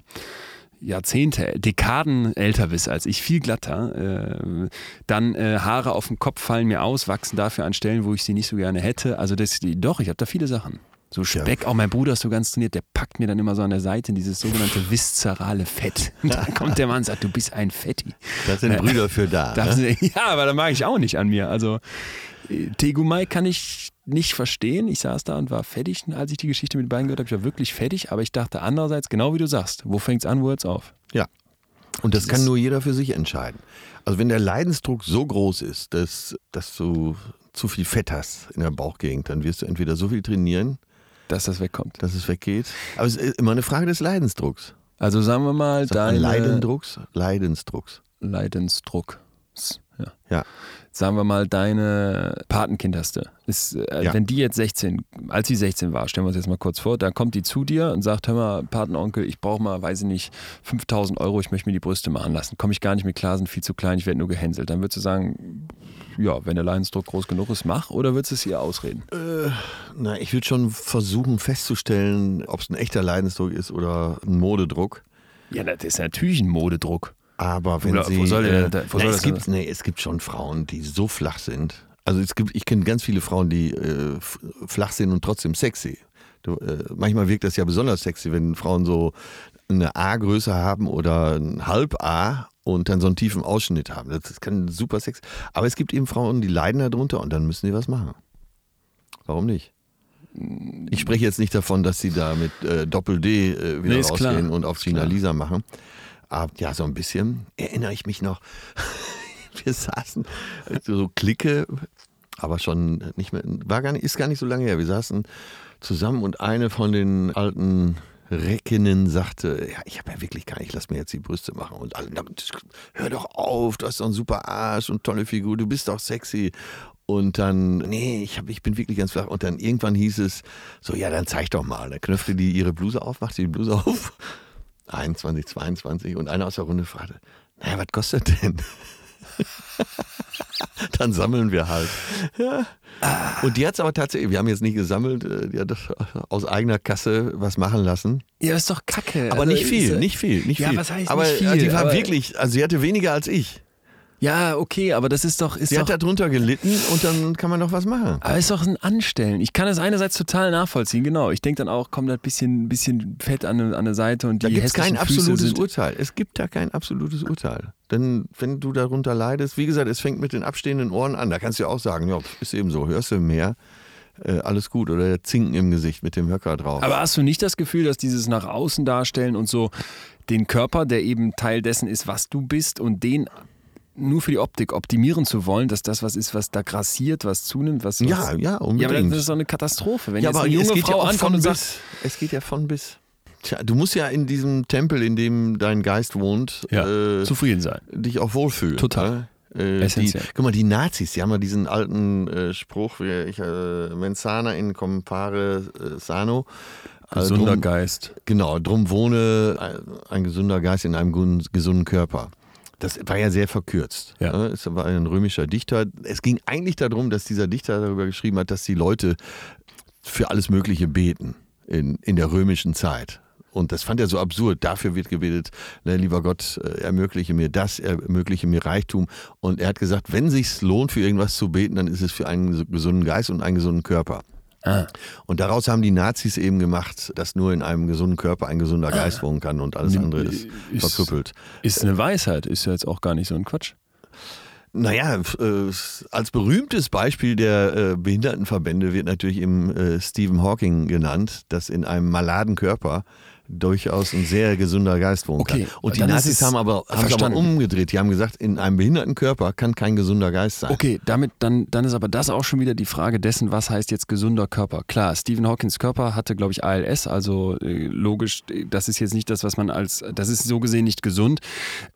Jahrzehnte, Dekaden älter bist als ich, viel glatter. Äh, dann äh, Haare auf dem Kopf fallen mir aus, wachsen dafür an Stellen, wo ich sie nicht so gerne hätte. Also das, doch, ich habe da viele Sachen. So Speck, auch mein Bruder ist so ganz trainiert, der packt mir dann immer so an der Seite in dieses sogenannte viszerale Fett. Und dann kommt der Mann und sagt, du bist ein Fetti. Da sind Brüder für da. Ne? Ja, aber da mag ich auch nicht an mir. Also äh, Tegumai kann ich nicht verstehen. Ich saß da und war fertig, als ich die Geschichte mit den beiden gehört habe. Ich war wirklich fertig, aber ich dachte andererseits, genau wie du sagst, wo fängt's an, wo hört's auf? Ja. Und das Das kann nur jeder für sich entscheiden. Also wenn der Leidensdruck so groß ist, dass, dass du zu viel Fett hast in der Bauchgegend, dann wirst du entweder so viel trainieren, Dass das wegkommt. dass es weggeht. Aber es ist immer eine Frage des Leidensdrucks. Also sagen wir mal, deine Leidendrucks? Leidensdrucks. Leidensdruck. Ja. Ja. Sagen wir mal, deine Patenkind hast du. Ist, äh, Ja. Wenn die jetzt 16, als sie 16 war, stellen wir uns jetzt mal kurz vor, dann kommt die zu dir und sagt, hör mal, Patenonkel, ich brauche mal, weiß ich nicht, 5000 Euro, ich möchte mir die Brüste machen lassen. Komme ich gar nicht mit klar, sind viel zu klein, ich werde nur gehänselt. Dann würdest du sagen, ja, wenn der Leidensdruck groß genug ist, mach, oder würdest du es ihr ausreden? Äh, na, ich würde schon versuchen festzustellen, ob es ein echter Leidensdruck ist oder ein Modedruck. Ja, das ist natürlich ein Modedruck. Aber wenn Oder sie. wo soll äh, da- wo na, soll es, gibt, nee, es gibt schon Frauen, die so flach sind. Also es gibt, ich kenne ganz viele Frauen, die äh, flach sind und trotzdem sexy. Du, äh, manchmal wirkt das ja besonders sexy, wenn Frauen so eine A-Größe haben oder ein Halb-A und dann so einen tiefen Ausschnitt haben. Das, das kann super sexy. Aber es gibt eben Frauen, die leiden darunter und dann müssen die was machen. Warum nicht? Ich spreche jetzt nicht davon, dass sie da mit äh, Doppel-D äh, wieder Nee, ist klar. rausgehen und auf klar. Lisa machen. Aber ja, so ein bisschen erinnere ich mich noch. Wir saßen so Clique, aber schon nicht mehr, war gar nicht, ist gar nicht so lange her. Wir saßen zusammen und eine von den alten Reckinnen sagte, ja, ich habe ja wirklich gar nicht, lass mir jetzt die Brüste machen. Und alle, "Na, hör doch auf, du hast doch einen super Arsch und tolle Figur, du bist doch sexy. Und dann, nee, ich, hab, ich bin wirklich ganz flach. Und dann irgendwann hieß es, so, ja, dann zeig doch mal. Da knöpfte die ihre Bluse auf, machte die Bluse auf. 21, 22. Und einer aus der Runde fragte, naja, was kostet denn? dann sammeln wir halt. Ja. Und die hat es aber tatsächlich, wir haben jetzt nicht gesammelt, äh, die hat das aus eigener Kasse was machen lassen. Ja, ist doch kacke. Aber Also, nicht viel, nicht viel, nicht Ja, viel. was heißt aber nicht viel? äh, die war wirklich, also sie hatte weniger als ich. Ja, okay, aber das ist doch, ist Sie doch hat darunter gelitten und dann kann man doch was machen. Aber ist doch ein Anstellen. Ich kann das einerseits total nachvollziehen, genau. Ich denke dann auch, kommt da ein bisschen, bisschen Fett an, an der Seite und die Da gibt es kein absolutes Urteil. Es gibt da kein absolutes Urteil. Denn wenn du darunter leidest, wie gesagt, es fängt mit den abstehenden Ohren an. Da kannst du ja auch sagen, ja, ist eben so, hörst du mehr, äh, alles gut. Oder der Zinken im Gesicht mit dem Höcker drauf. Aber hast du nicht das Gefühl, dass dieses nach außen darstellen und so den Körper, der eben Teil dessen ist, was du bist und den nur für die Optik optimieren zu wollen, dass das was ist, was da grassiert, was zunimmt, was ja, was, ja, ja, aber unbedingt. das ist doch eine Katastrophe. Wenn ja, jetzt aber eine es junge geht Frau ja ankommt von und sagt, bis. Es geht ja von bis. Tja, du musst ja in diesem Tempel, in dem dein Geist wohnt, ja, äh, zufrieden sein. dich auch wohlfühlen. Total. Ne? Äh, die, Essentiell. guck mal, die Nazis, die haben ja diesen alten äh, Spruch, wie ich, äh, mensana in compare äh, sano. Also Gesunder drum, Geist. Genau, drum wohne ein, ein gesunder Geist in einem gesunden Körper. Das war ja sehr verkürzt. Ja. ne? Es war ein römischer Dichter. Es ging eigentlich darum, dass dieser Dichter darüber geschrieben hat, dass die Leute für alles Mögliche beten in, in der römischen Zeit. Und das fand er so absurd. Dafür wird gebetet, ne, lieber Gott, äh, ermögliche mir das, ermögliche mir Reichtum. Und er hat gesagt, wenn sich's lohnt, für irgendwas zu beten, dann ist es für einen gesunden Geist und einen gesunden Körper. Ah. Und daraus haben die Nazis eben gemacht, dass nur in einem gesunden Körper ein gesunder Geist ah. wohnen kann und alles andere ist, ist verkrüppelt. Ist eine Weisheit, ist ja jetzt auch gar nicht so ein Quatsch. Naja, äh, als berühmtes Beispiel der äh, Behindertenverbände wird natürlich eben äh, Stephen Hawking genannt, dass in einem maladen Körper durchaus ein sehr gesunder Geist wohnen okay, kann. Und die Nazis haben aber, haben aber umgedreht. Die haben gesagt, in einem behinderten Körper kann kein gesunder Geist sein. Okay, damit dann, dann ist aber das auch schon wieder die Frage dessen, was heißt jetzt gesunder Körper. Klar, Stephen Hawkins Körper hatte, glaube ich, ALS, also äh, logisch, das ist jetzt nicht das, was man als, das ist so gesehen nicht gesund.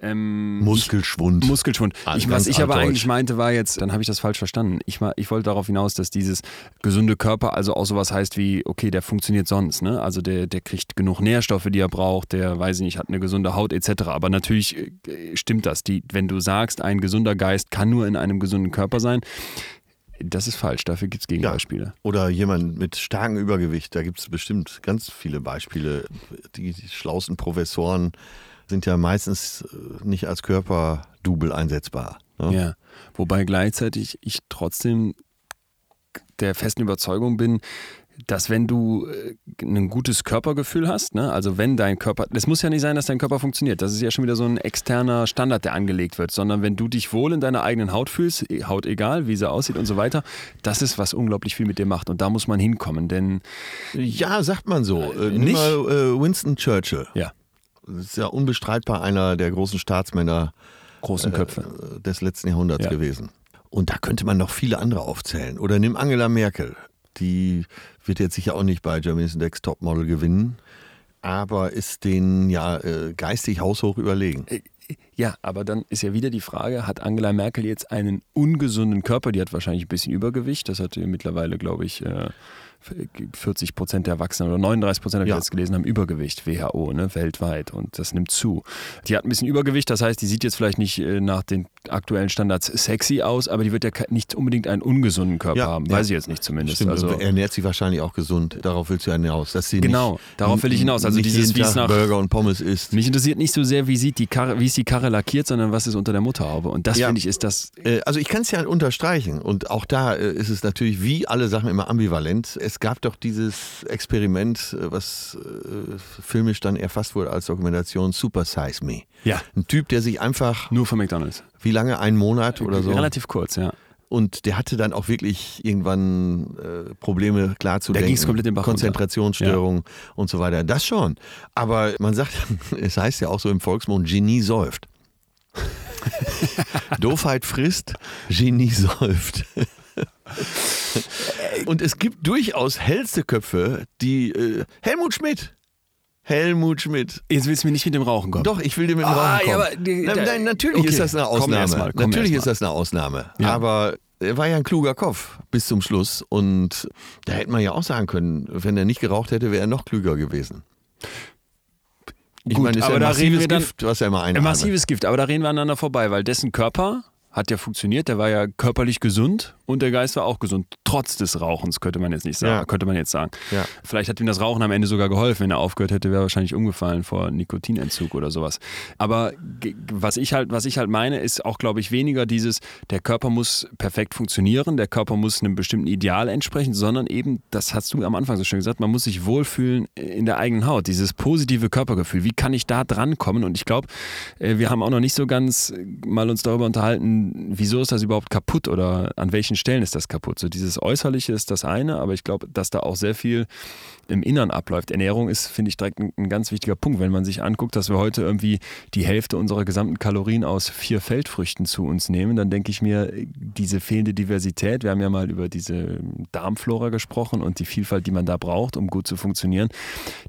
Ähm, Muskelschwund. Ich, Muskelschwund. Ich, was ich aber eigentlich meinte, war jetzt, dann habe ich das falsch verstanden. Ich, ich wollte darauf hinaus, dass dieses gesunde Körper also auch sowas heißt wie, okay, der funktioniert sonst, ne? Also der, der kriegt genug Nährstoffe Nährstoffe, die er braucht, der, weiß ich nicht, hat eine gesunde Haut etc. Aber natürlich äh, stimmt das. Die, wenn du sagst, ein gesunder Geist kann nur in einem gesunden Körper sein, das ist falsch, dafür gibt es Gegenbeispiele. Ja. Oder jemand mit starkem Übergewicht, da gibt es bestimmt ganz viele Beispiele. Die, die schlauesten Professoren sind ja meistens äh, nicht als Körperdouble einsetzbar. Ne? Ja, wobei gleichzeitig ich trotzdem der festen Überzeugung bin, dass wenn du äh, ein gutes Körpergefühl hast, ne, also wenn dein Körper, es muss ja nicht sein, dass dein Körper funktioniert, das ist ja schon wieder so ein externer Standard, der angelegt wird, sondern wenn du dich wohl in deiner eigenen Haut fühlst, e, Haut egal, wie sie aussieht und so weiter, das ist, was unglaublich viel mit dir macht und da muss man hinkommen, denn... Ja, sagt man so. Äh, nicht, mal, äh, Winston Churchill. Ja. Das ist ja unbestreitbar einer der großen Staatsmänner großen Köpfe. Äh, des letzten Jahrhunderts ja. gewesen. Und da könnte man noch viele andere aufzählen. Oder nimm Angela Merkel. Die wird jetzt sicher auch nicht bei Germany's Next Topmodel gewinnen, aber ist den ja äh, geistig haushoch überlegen. Äh, ja, aber dann ist ja wieder die Frage, hat Angela Merkel jetzt einen ungesunden Körper? Die hat wahrscheinlich ein bisschen Übergewicht. Das hat mittlerweile, glaube ich, äh, 40 Prozent der Erwachsenen oder 39 Prozent, habe ich jetzt gelesen, haben Übergewicht, WHO, ne, weltweit. Und das nimmt zu. Die hat ein bisschen Übergewicht, das heißt, die sieht jetzt vielleicht nicht äh, nach den aktuellen Standards sexy aus, aber die wird ja nicht unbedingt einen ungesunden Körper ja, haben. Weiß ja. ich jetzt nicht zumindest. Stimmt, also, ernährt sich wahrscheinlich auch gesund. Darauf willst du ja hinaus. Dass sie genau, nicht, darauf will ich hinaus. Also dieses, wie es nach Burger und Pommes ist. Mich interessiert nicht so sehr, wie, sieht die Karre, wie ist die Karre lackiert, sondern was ist unter der Mutterhaube. Und das ja. finde ich ist das. Äh, also ich kann es ja unterstreichen. Und auch da äh, ist es natürlich wie alle Sachen immer ambivalent. Es gab doch dieses Experiment, äh, was filmisch dann erfasst wurde als Dokumentation, Super Size Me. Ja. Ein Typ, der sich einfach. Nur von McDonalds. Wie lange? Ein Monat oder so? Relativ kurz, ja. Und der hatte dann auch wirklich irgendwann äh, Probleme klar zu denken. komplett den Bach Konzentrationsstörungen ja. und so weiter. Das schon. Aber man sagt, es heißt ja auch so im Volksmund, Genie säuft. Doofheit frisst, Genie säuft. Und es gibt durchaus hellste Köpfe, die äh, Helmut Schmidt. Helmut Schmidt. Jetzt willst du mir nicht mit dem Rauchen kommen. Doch, ich will dir mit dem ah, Rauchen kommen. Ja, aber, die, nein, nein, natürlich okay. ist das eine Ausnahme. Mal, natürlich ist das eine Ausnahme. Ja. Aber er war ja ein kluger Kopf bis zum Schluss. Und da hätte man ja auch sagen können, wenn er nicht geraucht hätte, wäre er noch klüger gewesen. Ich Gut, meine, das ist aber ein massives Gift, was er immer einatmet. Ein massives Gift, aber da reden wir aneinander vorbei, weil dessen Körper hat ja funktioniert. Der war ja körperlich gesund und der Geist war auch gesund, trotz des Rauchens, könnte man jetzt nicht sagen. Ja. Könnte man jetzt sagen. Ja. Vielleicht hat ihm das Rauchen am Ende sogar geholfen. Wenn er aufgehört hätte, wäre er wahrscheinlich umgefallen vor Nikotinentzug oder sowas. Aber was ich halt, was ich halt meine, ist auch, glaube ich, weniger dieses, der Körper muss perfekt funktionieren, der Körper muss einem bestimmten Ideal entsprechen, sondern eben, das hast du am Anfang so schön gesagt, man muss sich wohlfühlen in der eigenen Haut. Dieses positive Körpergefühl. Wie kann ich da drankommen? Und ich glaube, äh, wir haben auch noch nicht so ganz mal uns darüber unterhalten, wieso ist das überhaupt kaputt oder an welchen Stellen ist das kaputt? So dieses Äußerliche ist das eine, aber ich glaube, dass da auch sehr viel im Innern abläuft. Ernährung ist, finde ich, direkt ein, ein, ganz wichtiger Punkt, wenn man sich anguckt, dass wir heute irgendwie die Hälfte unserer gesamten Kalorien aus vier Feldfrüchten zu uns nehmen, dann denke ich mir, diese fehlende Diversität, wir haben ja mal über diese Darmflora gesprochen und die Vielfalt, die man da braucht, um gut zu funktionieren,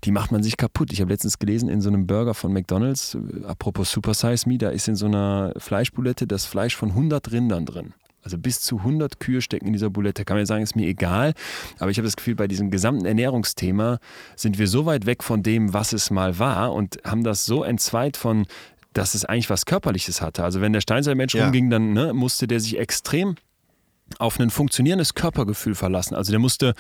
die macht man sich kaputt. Ich habe letztens gelesen in so einem Burger von McDonald's, apropos Super Size Me, da ist in so einer Fleischbulette das Fleisch von 100 Rindern drin. Also bis zu 100 Kühe stecken in dieser Bulette. Kann man ja sagen, ist mir egal. Aber ich habe das Gefühl, bei diesem gesamten Ernährungsthema sind wir so weit weg von dem, was es mal war und haben das so entzweit von, dass es eigentlich was Körperliches hatte. Also wenn der Steinzeitmensch ja. rumging, dann ne, musste der sich extrem auf ein funktionierendes Körpergefühl verlassen. Also der musste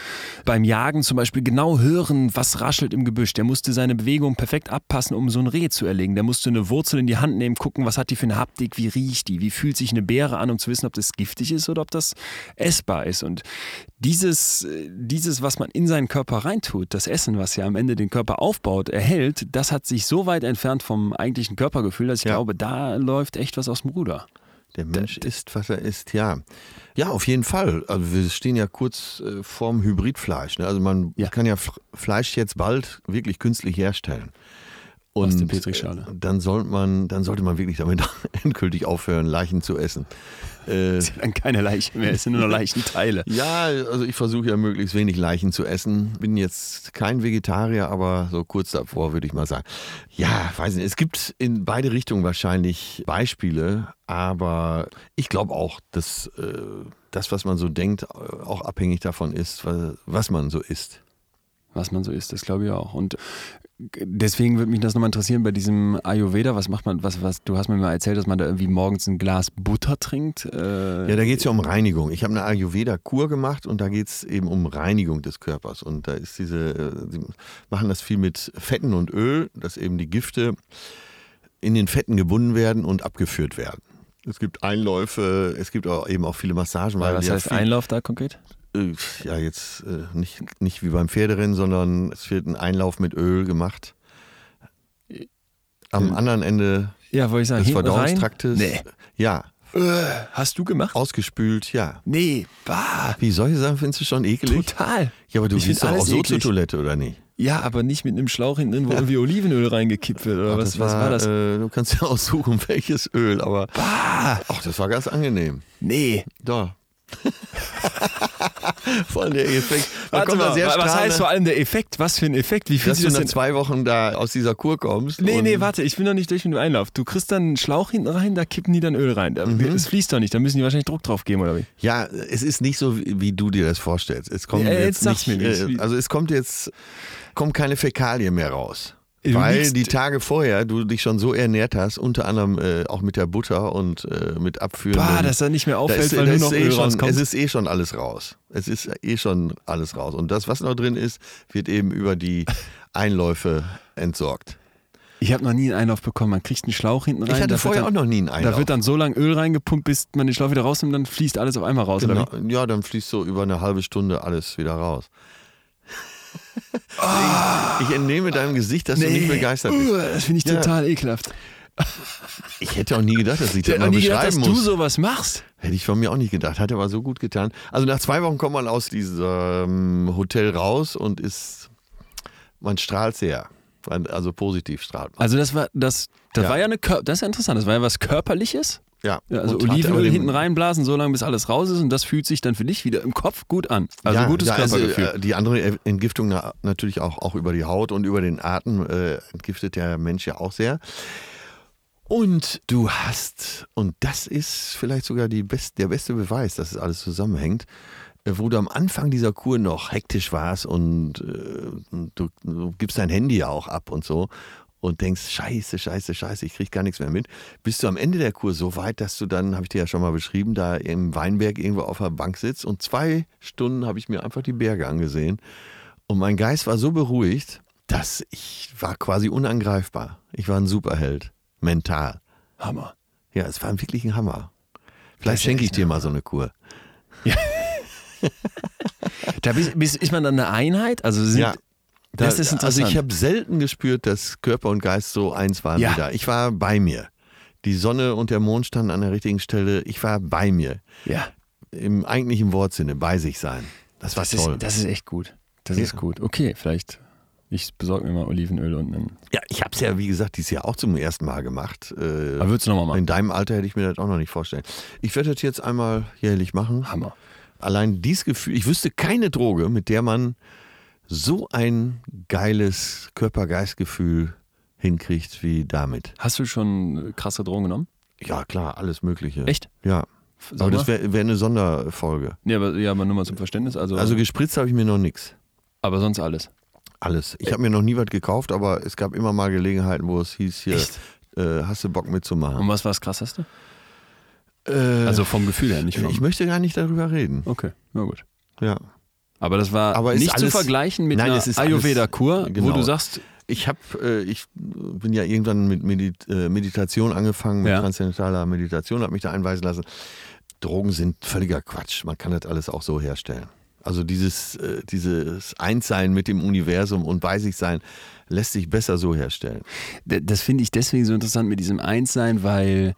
beim Jagen zum Beispiel genau hören, was raschelt im Gebüsch. Der musste seine Bewegung perfekt abpassen, um so ein Reh zu erlegen. Der musste eine Wurzel in die Hand nehmen, gucken, was hat die für eine Haptik, wie riecht die, wie fühlt sich eine Beere an, um zu wissen, ob das giftig ist oder ob das essbar ist. Und dieses, dieses, was man in seinen Körper reintut, das Essen, was ja am Ende den Körper aufbaut, erhält, das hat sich so weit entfernt vom eigentlichen Körpergefühl, dass ich ja. glaube, da läuft echt was aus dem Ruder. Der Mensch isst, was er isst, ja. Ja, auf jeden Fall. Also wir stehen ja kurz äh, vorm Hybridfleisch. Ne? Also man ja. kann ja Fleisch jetzt bald wirklich künstlich herstellen. Und Aus der Petrischale. Dann sollte man, dann sollte man wirklich damit endgültig aufhören, Leichen zu essen. Äh, es sind dann keine Leichen mehr, es sind nur Leichenteile. ja, also ich versuche ja möglichst wenig Leichen zu essen. Bin jetzt kein Vegetarier, aber so kurz davor würde ich mal sagen. Ja, weiß nicht. Es gibt in beide Richtungen wahrscheinlich Beispiele, aber ich glaube auch, dass äh, das, was man so denkt, auch abhängig davon ist, was man so isst was man so isst, das glaube ich auch. Und deswegen würde mich das nochmal interessieren bei diesem Ayurveda. Was macht man, was, was, du hast mir mal erzählt, dass man da irgendwie morgens ein Glas Butter trinkt. Äh ja, da geht es ja um Reinigung. Ich habe eine Ayurveda-Kur gemacht und da geht es eben um Reinigung des Körpers. Und da ist diese, sie machen das viel mit Fetten und Öl, dass eben die Gifte in den Fetten gebunden werden und abgeführt werden. Es gibt Einläufe, es gibt auch eben auch viele Massagen. Weil was heißt Einlauf da konkret? Äh, ja, jetzt äh, nicht, nicht wie beim Pferderennen, sondern es wird ein Einlauf mit Öl gemacht. Am äh, anderen Ende ja, ich sagen, des Verdauungstraktes. Nee. Ja. Hast du gemacht? Ausgespült, ja. Nee, bah. Wie solche Sachen findest du schon ekelig? Total. Ja, aber du ich gehst doch auch so eklig. zur Toilette, oder nicht? Ja, aber nicht mit einem Schlauch hinten, wo ja. irgendwie Olivenöl reingekippt wird, oder Ach, was, war, was war das? Äh, du kannst ja aussuchen, welches Öl, aber. Bah. Ach, das war ganz angenehm. Nee. Doch. vor allem der Effekt. Warte mal, was heißt vor allem der Effekt? Was für ein Effekt? Wie Dass du nach zwei Wochen da aus dieser Kur kommst? Nee, nee, warte, ich bin noch nicht durch mit dem Einlauf. Du kriegst dann einen Schlauch hinten rein, da kippen die dann Öl rein. Mhm. Es fließt doch nicht, da müssen die wahrscheinlich Druck drauf geben, oder wie? Ja, es ist nicht so, wie du dir das vorstellst. Es kommt ja, jetzt, jetzt nicht, mir nicht. Äh, also es kommt jetzt, kommt keine Fäkalie mehr raus. Weil die Tage vorher du dich schon so ernährt hast, unter anderem äh, auch mit der Butter und äh, mit Abführen. Bah, dass er nicht mehr auffällt, da ist, weil nur noch eh schon, rauskommt. Es ist eh schon alles raus. Es ist eh schon alles raus. Und das, was noch drin ist, wird eben über die Einläufe entsorgt. Ich habe noch nie einen Einlauf bekommen. Man kriegt einen Schlauch hinten rein. Ich hatte vorher dann, auch noch nie einen Einlauf. Da wird dann so lange Öl reingepumpt, bis man den Schlauch wieder rausnimmt, dann fließt alles auf einmal raus. Genau. Ja, dann fließt so über eine halbe Stunde alles wieder raus. Ich entnehme deinem Gesicht, dass nee. du nicht begeistert bist. Uh, das finde ich ja. total ekelhaft. Ich hätte auch nie gedacht, dass ich das mal nie beschreiben gedacht, dass muss. du sowas machst. Hätte ich von mir auch nicht gedacht. Hat aber so gut getan. Also nach zwei Wochen kommt man aus diesem Hotel raus und ist, man strahlt sehr. Also positiv strahlt man. Also das war, das, das ja. war ja eine, das ist ja interessant. Das war ja was Körperliches. Ja. ja also Olivenöl hinten reinblasen, so lange bis alles raus ist und das fühlt sich dann für dich wieder im Kopf gut an. Also ja, gutes ja, also, Körpergefühl. Also, die andere Entgiftung natürlich auch, auch über die Haut und über den Atem äh, entgiftet der Mensch ja auch sehr. Und du hast, und das ist vielleicht sogar die best, der beste Beweis, dass es alles zusammenhängt, äh, wo du am Anfang dieser Kur noch hektisch warst und äh, du, du, gibst dein Handy ja auch ab und so und denkst, scheiße, scheiße, scheiße, ich krieg gar nichts mehr mit, bist du am Ende der Kur so weit, dass du dann, habe ich dir ja schon mal beschrieben, da im Weinberg irgendwo auf der Bank sitzt und zwei Stunden habe ich mir einfach die Berge angesehen und mein Geist war so beruhigt, dass ich war quasi unangreifbar. Ich war ein Superheld, mental. Hammer. Ja, es war wirklich ein Hammer. Vielleicht schenke ich dir mal so eine Kur. Ja. da bist, ist man dann eine Einheit? Also sind, ja. Da, das ist interessant. Also ich habe selten gespürt, dass Körper und Geist so eins waren ja. wie da. Ich war bei mir. Die Sonne und der Mond standen an der richtigen Stelle. Ich war bei mir. Ja. Im eigentlichen Wortsinne, bei sich sein. Das war das toll. Ist, das ist echt gut. Das ja. ist gut. Okay, vielleicht. Ich besorge mir mal Olivenöl und einen. Ja, ich habe es ja, wie gesagt, dieses Jahr auch zum ersten Mal gemacht. Äh, Aber würdest du nochmal machen? In deinem Alter hätte ich mir das auch noch nicht vorstellen. Ich werde das jetzt einmal jährlich machen. Hammer. Allein dieses Gefühl, ich wüsste keine Droge, mit der man so ein geiles Körper-Geist-Gefühl hinkriegt wie damit. Hast du schon krasse Drogen genommen? Ja, klar, alles Mögliche. Echt? Ja. Sag aber das wäre wär eine Sonderfolge. Ja aber, ja, aber nur mal zum Verständnis. Also, also gespritzt habe ich mir noch nichts. Aber sonst alles? Alles. Ich habe mir noch nie was gekauft, aber es gab immer mal Gelegenheiten, wo es hieß, hier, äh, hast du Bock mitzumachen. Und was war das Krasseste? Äh, also vom Gefühl her, nicht vom Ich möchte gar nicht darüber reden. Okay, na gut. Ja. Aber das war Aber nicht zu alles- vergleichen mit Nein, einer Ayurveda-Kur, wo genau. du sagst, Ich habe, äh, ich bin ja irgendwann mit Medit äh, Meditation angefangen, mit Ja. transzendentaler Meditation, habe mich da einweisen lassen. Drogen sind völliger Quatsch. Man kann das alles auch so herstellen. Also dieses, äh, dieses Einssein mit dem Universum und bei sich sein lässt sich besser so herstellen. Das finde ich deswegen so interessant mit diesem Einssein, weil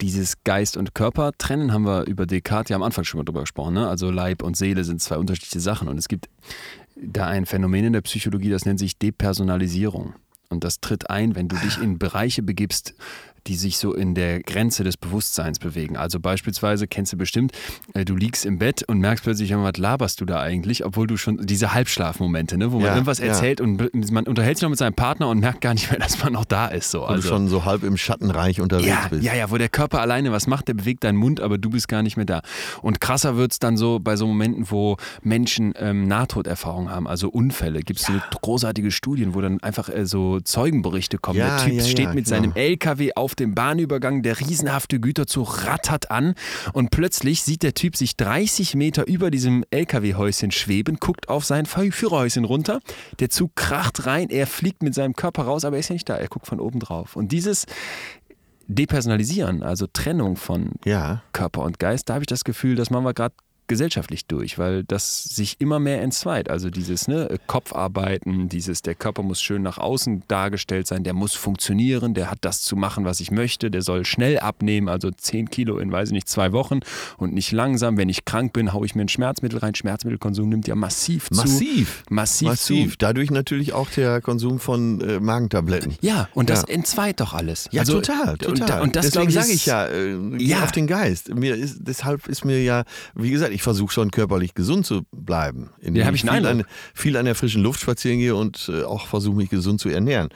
dieses Geist und Körper trennen, haben wir über Descartes ja am Anfang schon mal drüber gesprochen. Ne? Also Leib und Seele sind zwei unterschiedliche Sachen. Und es gibt da ein Phänomen in der Psychologie, das nennt sich Depersonalisierung. Und das tritt ein, wenn du dich in Bereiche begibst, die sich so in der Grenze des Bewusstseins bewegen. Also beispielsweise kennst du bestimmt, äh, du liegst im Bett und merkst plötzlich, ja, was laberst du da eigentlich, obwohl du schon diese Halbschlafmomente, ne, wo man Ja, irgendwas ja. erzählt und man unterhält sich noch mit seinem Partner und merkt gar nicht mehr, dass man noch da ist. So. Wo Also, du schon so halb im Schattenreich unterwegs ja, bist. ja, ja, wo der Körper alleine was macht, der bewegt deinen Mund, aber du bist gar nicht mehr da. Und krasser wird es dann so bei so Momenten, wo Menschen ähm, Nahtoderfahrungen haben, also Unfälle. Gibt es so großartige Studien, wo dann einfach äh, so Zeugenberichte kommen. Ja, der Typ ja, steht ja, mit genau. seinem LKW auf dem Bahnübergang, der riesenhafte Güterzug rattert an und plötzlich sieht der Typ sich 30 Meter über diesem LKW-Häuschen schweben, guckt auf sein Führerhäuschen runter, der Zug kracht rein, er fliegt mit seinem Körper raus, aber er ist ja nicht da, er guckt von oben drauf. Und dieses Depersonalisieren, also Trennung von Ja. Körper und Geist, da habe ich das Gefühl, das machen wir gerade gesellschaftlich durch, weil das sich immer mehr entzweit. Also dieses ne, Kopfarbeiten, dieses, der Körper muss schön nach außen dargestellt sein, der muss funktionieren, der hat das zu machen, was ich möchte, der soll schnell abnehmen, also 10 Kilo in, weiß ich nicht, zwei Wochen und nicht langsam. Wenn ich krank bin, haue ich mir ein Schmerzmittel rein. Schmerzmittelkonsum nimmt ja massiv zu. Massiv. Massiv, Massiv. zu. Dadurch natürlich auch der Konsum von äh, Magentabletten. Ja, und das Ja. entzweit doch alles. Ja, Also, total, total. Und, und das, Deswegen sage ich ja, äh, Ja. auf den Geist. Mir ist, deshalb ist mir ja, wie gesagt, ich versuche schon körperlich gesund zu bleiben. Indem Ja, ich einen viel, an, viel an der frischen Luft spazieren gehe und äh, auch versuche mich gesund zu ernähren.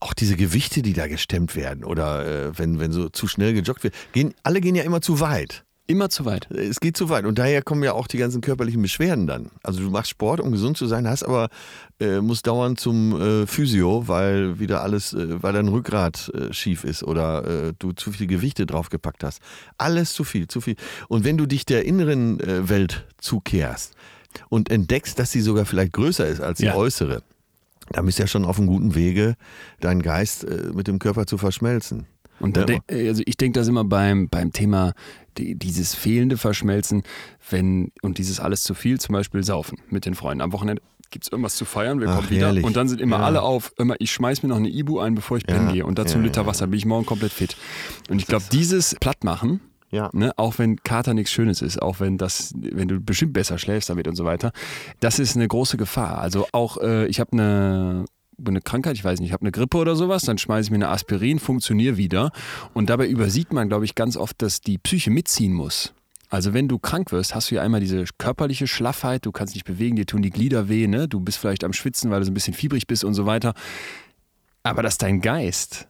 Auch diese Gewichte, die da gestemmt werden oder äh, wenn, wenn so zu schnell gejoggt wird, gehen, alle gehen ja immer zu weit. Immer zu weit. Es geht zu weit und daher kommen ja auch die ganzen körperlichen Beschwerden dann. Also du machst Sport, um gesund zu sein, hast aber äh, musst dauernd zum äh, Physio, weil wieder alles, äh, weil dein Rückgrat äh, schief ist oder äh, du zu viel Gewichte draufgepackt hast. Alles zu viel, zu viel. Und wenn du dich der inneren äh, Welt zukehrst und entdeckst, dass sie sogar vielleicht größer ist als die Ja. äußere, dann bist du ja schon auf einem guten Wege, deinen Geist mit dem Körper zu verschmelzen. Und da Ja. denk- also ich denke das immer beim, beim Thema die, dieses fehlende Verschmelzen, wenn und dieses alles zu viel, zum Beispiel Saufen mit den Freunden. Am Wochenende gibt es irgendwas zu feiern, wir Ach, kommen wieder herrlich. und dann sind immer Ja. alle auf, immer, ich schmeiß mir noch eine Ibu ein, bevor ich Ja, pennen gehe und dazu ein Liter. Wasser, bin ich morgen komplett fit. Und ich glaube, dieses Plattmachen, Ja. ne, auch wenn Kater nichts Schönes ist, auch wenn das, wenn du bestimmt besser schläfst damit und so weiter, das ist eine große Gefahr. Also auch, äh, ich habe eine eine Krankheit, ich weiß nicht, ich habe eine Grippe oder sowas, dann schmeiße ich mir eine Aspirin, funktioniere wieder. Und dabei übersieht man, glaube ich, ganz oft, dass die Psyche mitziehen muss. Also wenn du krank wirst, hast du ja einmal diese körperliche Schlaffheit, du kannst nicht bewegen, dir tun die Glieder weh, ne? du bist vielleicht am Schwitzen, weil du so ein bisschen fiebrig bist und so weiter. Aber dass dein Geist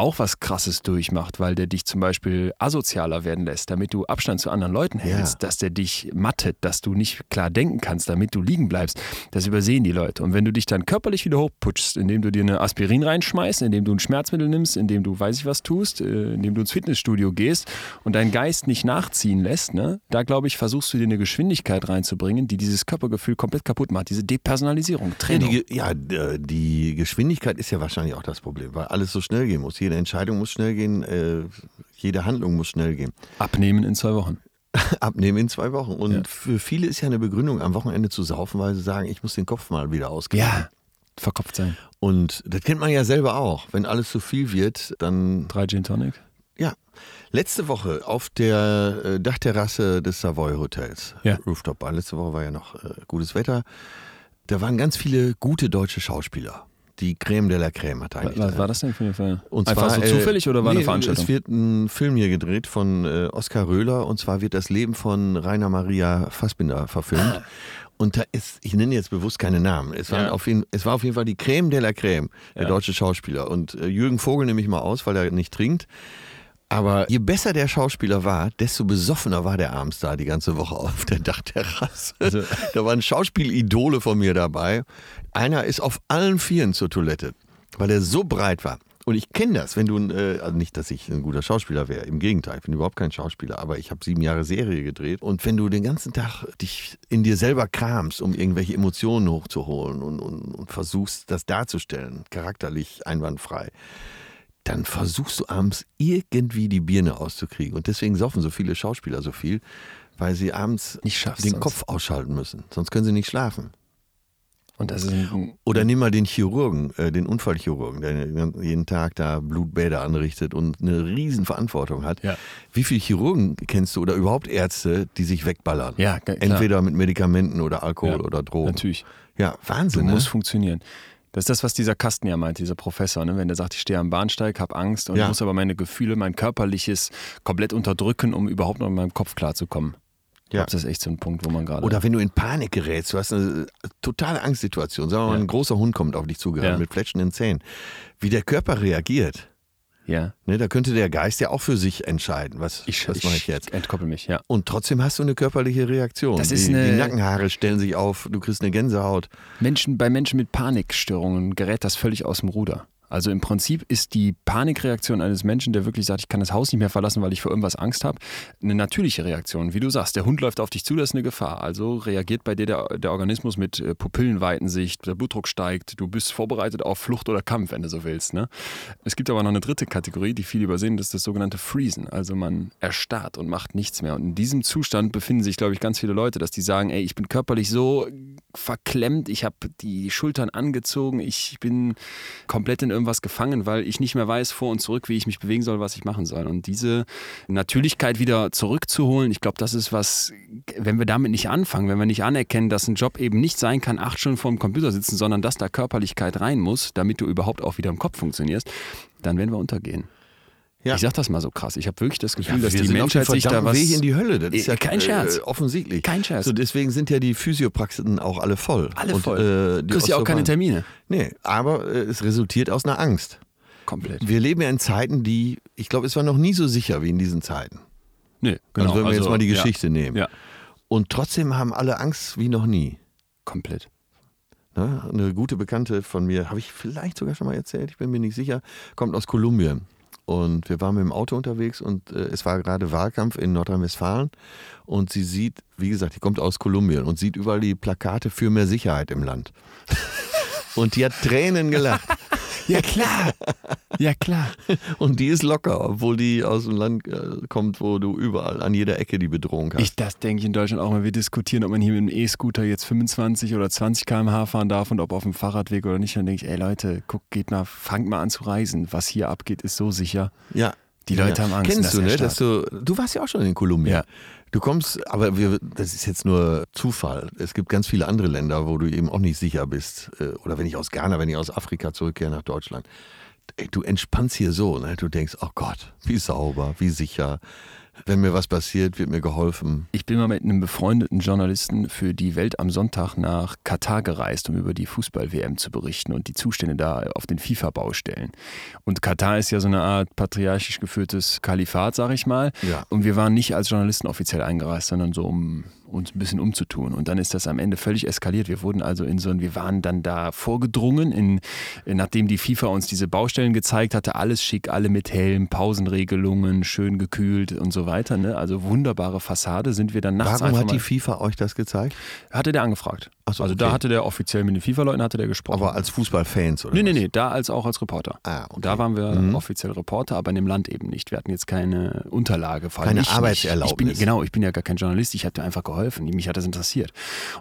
auch was Krasses durchmacht, weil der dich zum Beispiel asozialer werden lässt, damit du Abstand zu anderen Leuten hältst, Ja. dass der dich mattet, dass du nicht klar denken kannst, damit du liegen bleibst. Das übersehen die Leute. Und wenn du dich dann körperlich wieder hochputschst, indem du dir eine Aspirin reinschmeißt, indem du ein Schmerzmittel nimmst, indem du weiß ich was tust, äh, indem du ins Fitnessstudio gehst und deinen Geist nicht nachziehen lässt, ne, da glaube ich, versuchst du dir eine Geschwindigkeit reinzubringen, die dieses Körpergefühl komplett kaputt macht. Diese Depersonalisierung, Ja, Trennung. die, ja, d- die Geschwindigkeit ist ja wahrscheinlich auch das Problem, weil alles so schnell gehen muss. Jede Entscheidung muss schnell gehen, äh, jede Handlung muss schnell gehen. Abnehmen in zwei Wochen. Abnehmen in zwei Wochen. Und Ja. für viele ist ja eine Begründung, am Wochenende zu saufen, weil sie sagen, ich muss den Kopf mal wieder ausgeben. verkopft sein. Und das kennt man ja selber auch. Wenn alles zu viel wird, dann Drei Gin Tonic. Ja. Letzte Woche auf der äh, Dachterrasse des Savoy Hotels, Ja. Rooftop Bar, letzte Woche war ja noch äh, gutes Wetter, da waren ganz viele gute deutsche Schauspieler. Die Creme de la Creme hat eigentlich. Was war das denn für eine Ver Und Einfach zwar, so äh, zufällig oder war nee, eine Veranstaltung? Es wird ein Film hier gedreht von äh, Oskar Röhler und zwar wird das Leben von Rainer Maria Fassbinder verfilmt. Und da ist, ich nenne jetzt bewusst keine Namen. Es, waren Ja. auf jeden, es war auf jeden Fall die Creme de la Creme, der Ja. deutsche Schauspieler. Und äh, Jürgen Vogel nehme ich mal aus, weil er nicht trinkt. Aber je besser der Schauspieler war, desto besoffener war der abends da die ganze Woche auf der Dachterrasse. Also- da waren Schauspielidole von mir dabei. Einer ist auf allen Vieren zur Toilette, weil er so breit war. Und ich kenne das, wenn du, äh, also nicht, dass ich ein guter Schauspieler wäre, im Gegenteil, ich bin überhaupt kein Schauspieler, aber ich habe sieben Jahre Serie gedreht. Und wenn du den ganzen Tag dich in dir selber kramst, um irgendwelche Emotionen hochzuholen und, und, und versuchst, das darzustellen, charakterlich einwandfrei, dann versuchst du abends irgendwie die Birne auszukriegen. Und deswegen saufen so viele Schauspieler so viel, weil sie abends Nicht schaffst den sonst. Kopf ausschalten müssen. Sonst können sie nicht schlafen. Und das ist ein, Oder nimm mal den Chirurgen, äh, den Unfallchirurgen, der jeden Tag da Blutbäder anrichtet und eine riesen Verantwortung hat. Ja. Wie viele Chirurgen kennst du oder überhaupt Ärzte, die sich wegballern? Ja. Entweder mit Medikamenten oder Alkohol Ja, oder Drogen. natürlich. Ja, Wahnsinn. muss Ne? funktionieren. Das ist das, was dieser Kasten ja meint, dieser Professor. Ne? Wenn der sagt, ich stehe am Bahnsteig, habe Angst und Ja. muss aber meine Gefühle, mein körperliches komplett unterdrücken, um überhaupt noch in meinem Kopf klarzukommen. Ja. das ist echt so ein Punkt, wo man gerade. Oder wenn du in Panik gerätst, du hast eine totale Angstsituation. Sagen wir mal, Ja. ein großer Hund kommt auf dich zugerannt Ja. mit fletschenden Zähnen. Wie der Körper reagiert, ja, ne, da könnte der Geist ja auch für sich entscheiden. Was, ich, was mache ich jetzt? entkoppel mich, ja. Und trotzdem hast du eine körperliche Reaktion. Das die, ist eine- die Nackenhaare stellen sich auf, du kriegst eine Gänsehaut. Menschen, bei Menschen mit Panikstörungen gerät das völlig aus dem Ruder. Also im Prinzip ist die Panikreaktion eines Menschen, der wirklich sagt, ich kann das Haus nicht mehr verlassen, weil ich vor irgendwas Angst habe, eine natürliche Reaktion. Wie du sagst, der Hund läuft auf dich zu, das ist eine Gefahr. Also reagiert bei dir der, der Organismus mit äh, Pupillenweitensicht, der Blutdruck steigt, du bist vorbereitet auf Flucht oder Kampf, wenn du so willst. Ne? Es gibt aber noch eine dritte Kategorie, die viele übersehen, das ist das sogenannte Freezen. Also man erstarrt und macht nichts mehr. Und in diesem Zustand befinden sich, glaube ich, ganz viele Leute, dass die sagen, ey, ich bin körperlich so verklemmt, ich habe die Schultern angezogen, ich bin komplett in irgendwas gefangen, weil ich nicht mehr weiß vor und zurück, wie ich mich bewegen soll, was ich machen soll. Und diese Natürlichkeit wieder zurückzuholen, ich glaube, das ist was, wenn wir damit nicht anfangen, wenn wir nicht anerkennen, dass ein Job eben nicht sein kann, acht Stunden vor dem Computer sitzen, sondern dass da Körperlichkeit rein muss, damit du überhaupt auch wieder im Kopf funktionierst, dann werden wir untergehen. Ja. Ich sag das mal so krass. Ich habe wirklich das Gefühl, dass wir die Menschheit sich da was. Weg in die Hölle. Das ist ja Kein Scherz. Äh, offensichtlich. Kein Scherz. So, deswegen sind ja die Physiopraxen auch alle voll. Alle Und, voll. Äh, du kriegst ja auch keine Termine. Nee, aber äh, es resultiert aus einer Angst. Komplett. Wir leben ja in Zeiten, die, ich glaube, es war noch nie so sicher wie in diesen Zeiten. Nee, also wenn wir jetzt mal die ja. Geschichte nehmen. Ja, Und trotzdem haben alle Angst wie noch nie. komplett. Ne? Eine gute Bekannte von mir, habe ich vielleicht sogar schon mal erzählt, ich bin mir nicht sicher, kommt aus Kolumbien. Und wir waren mit dem Auto unterwegs und äh, es war gerade Wahlkampf in Nordrhein-Westfalen. Und sie sieht, wie gesagt, die kommt aus Kolumbien und sieht überall die Plakate für mehr Sicherheit im Land. und die hat Tränen gelacht. Ja, klar. Ja, klar. Und die ist locker, obwohl die aus dem Land äh, kommt, wo du überall an jeder Ecke die Bedrohung hast. Ich, das denke ich in Deutschland auch mal. Wir diskutieren, ob man hier mit einem E-Scooter jetzt 25 oder 20 km/h fahren darf und ob auf dem Fahrradweg oder nicht. Dann denke ich, ey Leute, guck, geht mal, fangt mal an zu reisen. Was hier abgeht, ist so sicher. Ja. Die Leute haben Angst, Kennst du, ne? ja Dass du, du warst ja auch schon in Kolumbien. Ja. Du kommst, aber wir, das ist jetzt nur Zufall. Es gibt ganz viele andere Länder, wo du eben auch nicht sicher bist. Äh, Oder wenn ich aus Ghana, wenn ich aus Afrika zurückkehre nach Deutschland. Ey, du entspannst hier so, ne? Du denkst, oh Gott, wie sauber, wie sicher. Wenn mir was passiert, wird mir geholfen. Ich bin mal mit einem befreundeten Journalisten für die Welt am Sonntag nach Katar gereist, um über die Fußball-WM zu berichten und die Zustände da auf den FIFA-Baustellen. Und Katar ist ja so eine Art patriarchisch geführtes Kalifat, sag ich mal. Ja. Und wir waren nicht als Journalisten offiziell eingereist, sondern so, um uns ein bisschen umzutun. Und dann ist das am Ende völlig eskaliert. Wir wurden also in so ein, wir waren dann da vorgedrungen, in, nachdem die FIFA uns diese Baustellen gezeigt hatte, alles schick, alle mit Helm, Pausenregelungen, schön gekühlt und so weiter. Ne? Also wunderbare Fassade sind wir dann nachts Warum hat die FIFA euch das gezeigt? hatte der angefragt. So, also okay. da hatte der offiziell mit den FIFA-Leuten hatte der gesprochen. Aber als Fußballfans oder Nee, nee, was? nee, da als auch als Reporter. Ah, okay. Da waren wir Mhm. offiziell Reporter, aber in dem Land eben nicht. Wir hatten jetzt keine Unterlage. Vor allem Keine ich. Arbeitserlaubnis. Ich bin, genau, ich bin ja gar kein Journalist, ich habe dir einfach geholfen. Mich hat das interessiert.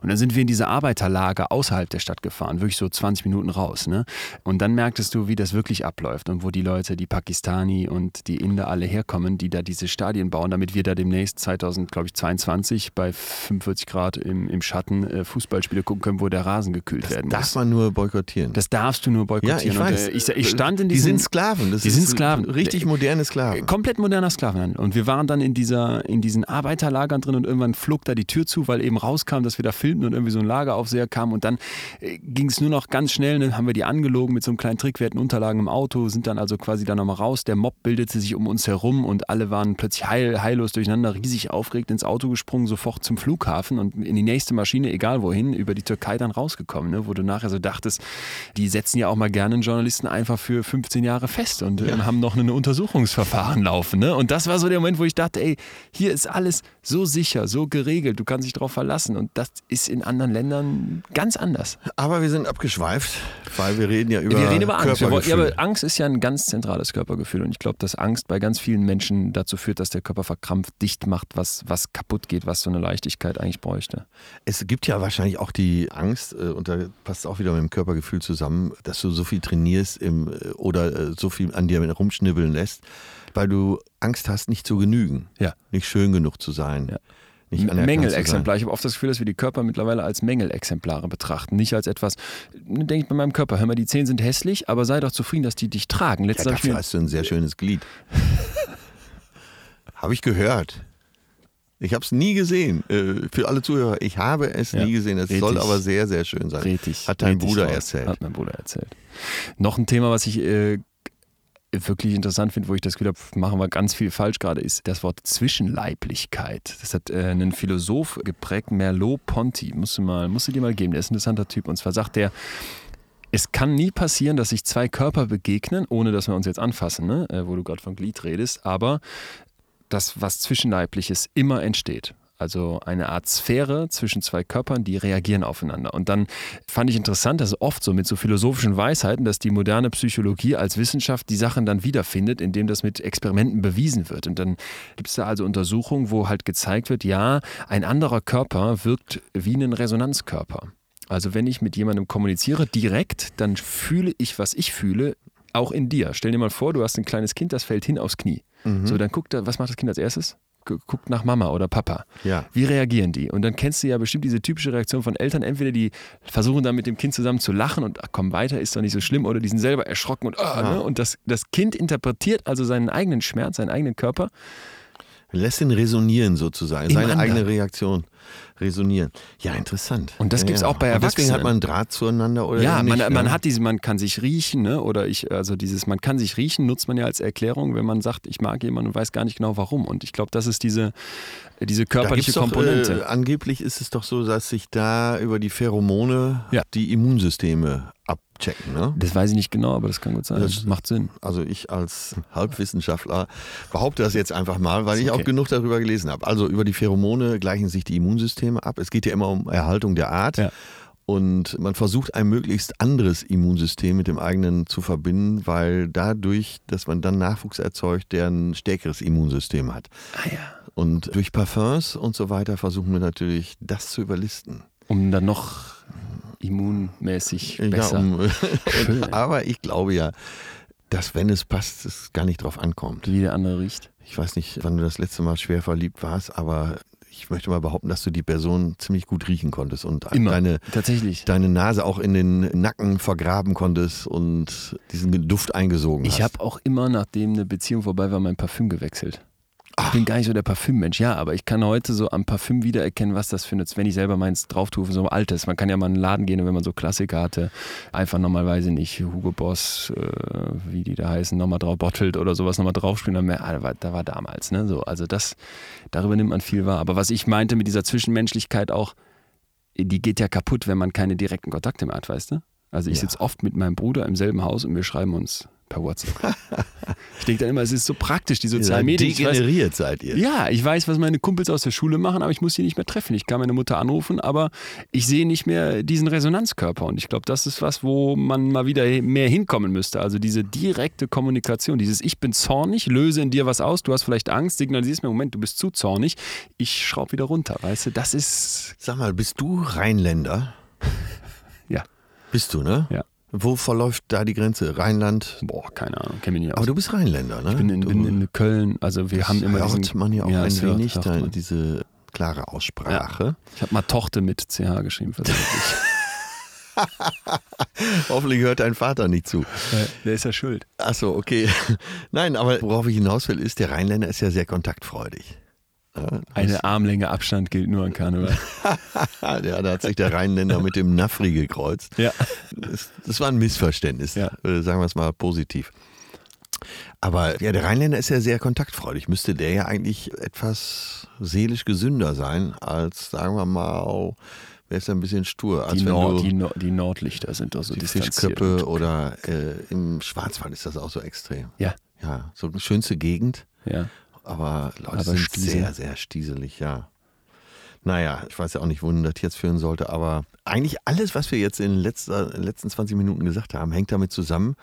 Und dann sind wir in diese Arbeiterlager außerhalb der Stadt gefahren, wirklich so 20 Minuten raus. Ne? Und dann merktest du, wie das wirklich abläuft und wo die Leute, die Pakistani und die Inder alle herkommen, die da diese Stadien bauen, damit wir da demnächst 2022 bei 45 Grad im, im Schatten äh, Fußballspiele gucken können, wo der Rasen gekühlt werden Darf muss. man nur boykottieren. Das darfst du nur boykottieren. ja, ich Und, weiß. äh, ich, ich stand in die diesem, sind Sklaven. Das Die sind Sklaven. Richtig moderne Sklaven. Komplett moderner Sklavenhandel. Und wir waren dann in, dieser, in diesen Arbeiterlagern drin und irgendwann flog da die Tür zu, weil eben rauskam, dass wir da filmten und irgendwie so ein Lageraufseher kam. Und dann äh, ging es nur noch ganz schnell. Dann haben wir die angelogen mit so einem kleinen Trick. Wir hatten Unterlagen im Auto, sind dann also quasi da nochmal raus. Der Mob bildete sich um uns herum und alle waren plötzlich heil, heillos durcheinander, riesig aufgeregt ins Auto gesprungen, sofort zum Flughafen und in die nächste Maschine, egal wohin. Über die Türkei dann rausgekommen, ne? wo du nachher so dachtest, die setzen ja auch mal gerne einen Journalisten einfach für 15 Jahre fest und ja. haben noch ein Untersuchungsverfahren laufen. Ne? Und das war so der Moment, wo ich dachte, ey, hier ist alles so sicher, so geregelt, du kannst dich darauf verlassen. Und das ist in anderen Ländern ganz anders. Aber wir sind abgeschweift, weil wir reden ja über Wir reden über Angst. Ja, aber Angst ist ja ein ganz zentrales Körpergefühl. Und ich glaube, dass Angst bei ganz vielen Menschen dazu führt, dass der Körper verkrampft, dicht macht, was, was kaputt geht, was so eine Leichtigkeit eigentlich bräuchte. Es gibt ja wahrscheinlich auch die Angst, äh, und da passt auch wieder mit dem Körpergefühl zusammen, dass du so viel trainierst im, äh, oder äh, so viel an dir rumschnibbeln lässt, weil du Angst hast, nicht zu genügen, ja. nicht schön genug zu sein. Ja. Mängelexemplar. Ich habe oft das Gefühl, dass wir die Körper mittlerweile als Mängelexemplare betrachten. Nicht als etwas, denke ich bei meinem Körper, hör mal, die Zehen sind hässlich, aber sei doch zufrieden, dass die dich tragen. Letztes ja, dafür hast du ein sehr schönes Glied. habe ich gehört. Ich habe es nie gesehen. Äh, für alle Zuhörer, ich habe es ja, nie gesehen. Es soll aber sehr, sehr schön sein. Richtig, Hat dein Bruder raus. erzählt. Hat mein Bruder erzählt. Noch ein Thema, was ich äh, wirklich interessant finde, wo ich das Gefühl habe, machen wir ganz viel falsch gerade, ist das Wort Zwischenleiblichkeit. Das hat äh, einen Philosoph geprägt, Merleau-Ponty. Musst du, mal, musst du dir mal geben. Der ist ein interessanter Typ. Und zwar sagt der, es kann nie passieren, dass sich zwei Körper begegnen, ohne dass wir uns jetzt anfassen, ne? Äh, wo du gerade von Glied redest, aber das, was Zwischenleibliches immer entsteht. Also eine Art Sphäre zwischen zwei Körpern, die reagieren aufeinander. Und dann fand ich interessant, dass oft so mit so philosophischen Weisheiten, dass die moderne Psychologie als Wissenschaft die Sachen dann wiederfindet, indem das mit Experimenten bewiesen wird. Und dann gibt es da also Untersuchungen, wo halt gezeigt wird, ja, ein anderer Körper wirkt wie ein Resonanzkörper. Also wenn ich mit jemandem kommuniziere direkt, dann fühle ich, was ich fühle, auch in dir. Stell dir mal vor, du hast ein kleines Kind, das fällt hin aufs Knie. Mhm. So, dann guckt er, was macht das Kind als erstes? Guckt nach Mama oder Papa. Ja. Wie reagieren die? Und dann kennst du ja bestimmt diese typische Reaktion von Eltern. Entweder die versuchen dann mit dem Kind zusammen zu lachen und ach, komm weiter, ist doch nicht so schlimm, oder die sind selber erschrocken und, oh, ne? und das, das Kind interpretiert also seinen eigenen Schmerz, seinen eigenen Körper. Lässt ihn resonieren sozusagen, seine eigene Reaktion resonieren. Ja, interessant. Und das ja, gibt es auch bei Erwachsenen. Und deswegen hat man Draht zueinander oder Ja, nicht, man, man ne? hat diese, man kann sich riechen, ne? oder ich, also dieses, man kann sich riechen, nutzt man ja als Erklärung, wenn man sagt, ich mag jemanden und weiß gar nicht genau warum. Und ich glaube, das ist diese, diese körperliche da Komponente. Doch, äh, angeblich ist es doch so, dass sich da über die Pheromone ja. die Immunsysteme abchecken. Ne? Das weiß ich nicht genau, aber das kann gut sein. Das macht Sinn. Also ich als Halbwissenschaftler behaupte das jetzt einfach mal, weil ich okay. auch genug darüber gelesen habe. Also über die Pheromone gleichen sich die Immunsysteme ab. Es geht ja immer um Erhaltung der Art. Ja. Und man versucht ein möglichst anderes Immunsystem mit dem eigenen zu verbinden, weil dadurch, dass man dann Nachwuchs erzeugt, der ein stärkeres Immunsystem hat. Ah ja. Und durch Parfums und so weiter versuchen wir natürlich, das zu überlisten. Um dann noch immunmäßig besser. Ja, um, aber ich glaube ja, dass wenn es passt, es gar nicht drauf ankommt. Wie der andere riecht. Ich weiß nicht, wann du das letzte Mal schwer verliebt warst, aber ich möchte mal behaupten, dass du die Person ziemlich gut riechen konntest und Immer. Deine, Tatsächlich. deine Nase auch in den Nacken vergraben konntest und diesen Duft eingesogen ich hast. Ich habe auch immer, nachdem eine Beziehung vorbei war, mein Parfüm gewechselt. Ich bin gar nicht so der Parfümmensch, ja, aber ich kann heute so am Parfüm wiedererkennen, was das für eine, wenn ich selber meins drauf tue, so altes. Man kann ja mal in einen Laden gehen und wenn man so Klassiker hatte, einfach normalerweise nicht Hugo Boss, äh, wie die da heißen, nochmal drauf bottelt oder sowas nochmal draufspielen, dann mehr, ah, da, war, da war damals, ne, so. Also das, darüber nimmt man viel wahr. Aber was ich meinte mit dieser Zwischenmenschlichkeit auch, die geht ja kaputt, wenn man keine direkten Kontakte mehr hat, weißt du? Also ich ja. sitze oft mit meinem Bruder im selben Haus und wir schreiben uns per WhatsApp. ich denke dann immer, es ist so praktisch, die sozialen Medien. Degeneriert weiß, seid ihr. Ja, ich weiß, was meine Kumpels aus der Schule machen, aber ich muss sie nicht mehr treffen. Ich kann meine Mutter anrufen, aber ich sehe nicht mehr diesen Resonanzkörper. Und ich glaube, das ist was, wo man mal wieder mehr hinkommen müsste. Also diese direkte Kommunikation, dieses Ich bin zornig, löse in dir was aus, du hast vielleicht Angst, signalisierst mir, Moment, du bist zu zornig, ich schraube wieder runter, weißt du, das ist... Sag mal, bist du Rheinländer? ja. Bist du, ne? Ja. Wo verläuft da die Grenze? Rheinland? Boah, keine Ahnung, kenne mich nicht aus. Aber du bist Rheinländer, ne? Ich bin in, bin in Köln, also wir haben immer hört diesen, man ja auch ja, ein das hört- wenig, hört da, man. diese klare Aussprache. Ich habe mal Tochter mit CH geschrieben, versehentlich. Hoffentlich hört dein Vater nicht zu. Der ist ja schuld. Achso, okay. Nein, aber worauf ich hinaus will, ist, der Rheinländer ist ja sehr kontaktfreudig. Ja, das- Eine Armlänge Abstand gilt nur an Karneval. ja, da hat sich der Rheinländer mit dem Nafri gekreuzt. Ja. Das, das war ein Missverständnis, Ja. äh, sagen wir es mal positiv. Aber ja, der Rheinländer ist ja sehr kontaktfreudig. Müsste der ja eigentlich etwas seelisch gesünder sein als, sagen wir mal, Wer ist ein bisschen stur? Die, Nord, die, Nord, die, Nordlichter sind doch so Die Fischköppe oder äh, im Schwarzwald ist das auch so extrem. Ja. Ja, so eine schönste Gegend. Ja. Aber Leute aber sind Stiesel. sehr, sehr stieselig, ja. Naja, ich weiß ja auch nicht, wohin das jetzt führen sollte, aber eigentlich alles, was wir jetzt in den letzten, letzten 20 Minuten gesagt haben, hängt damit zusammen,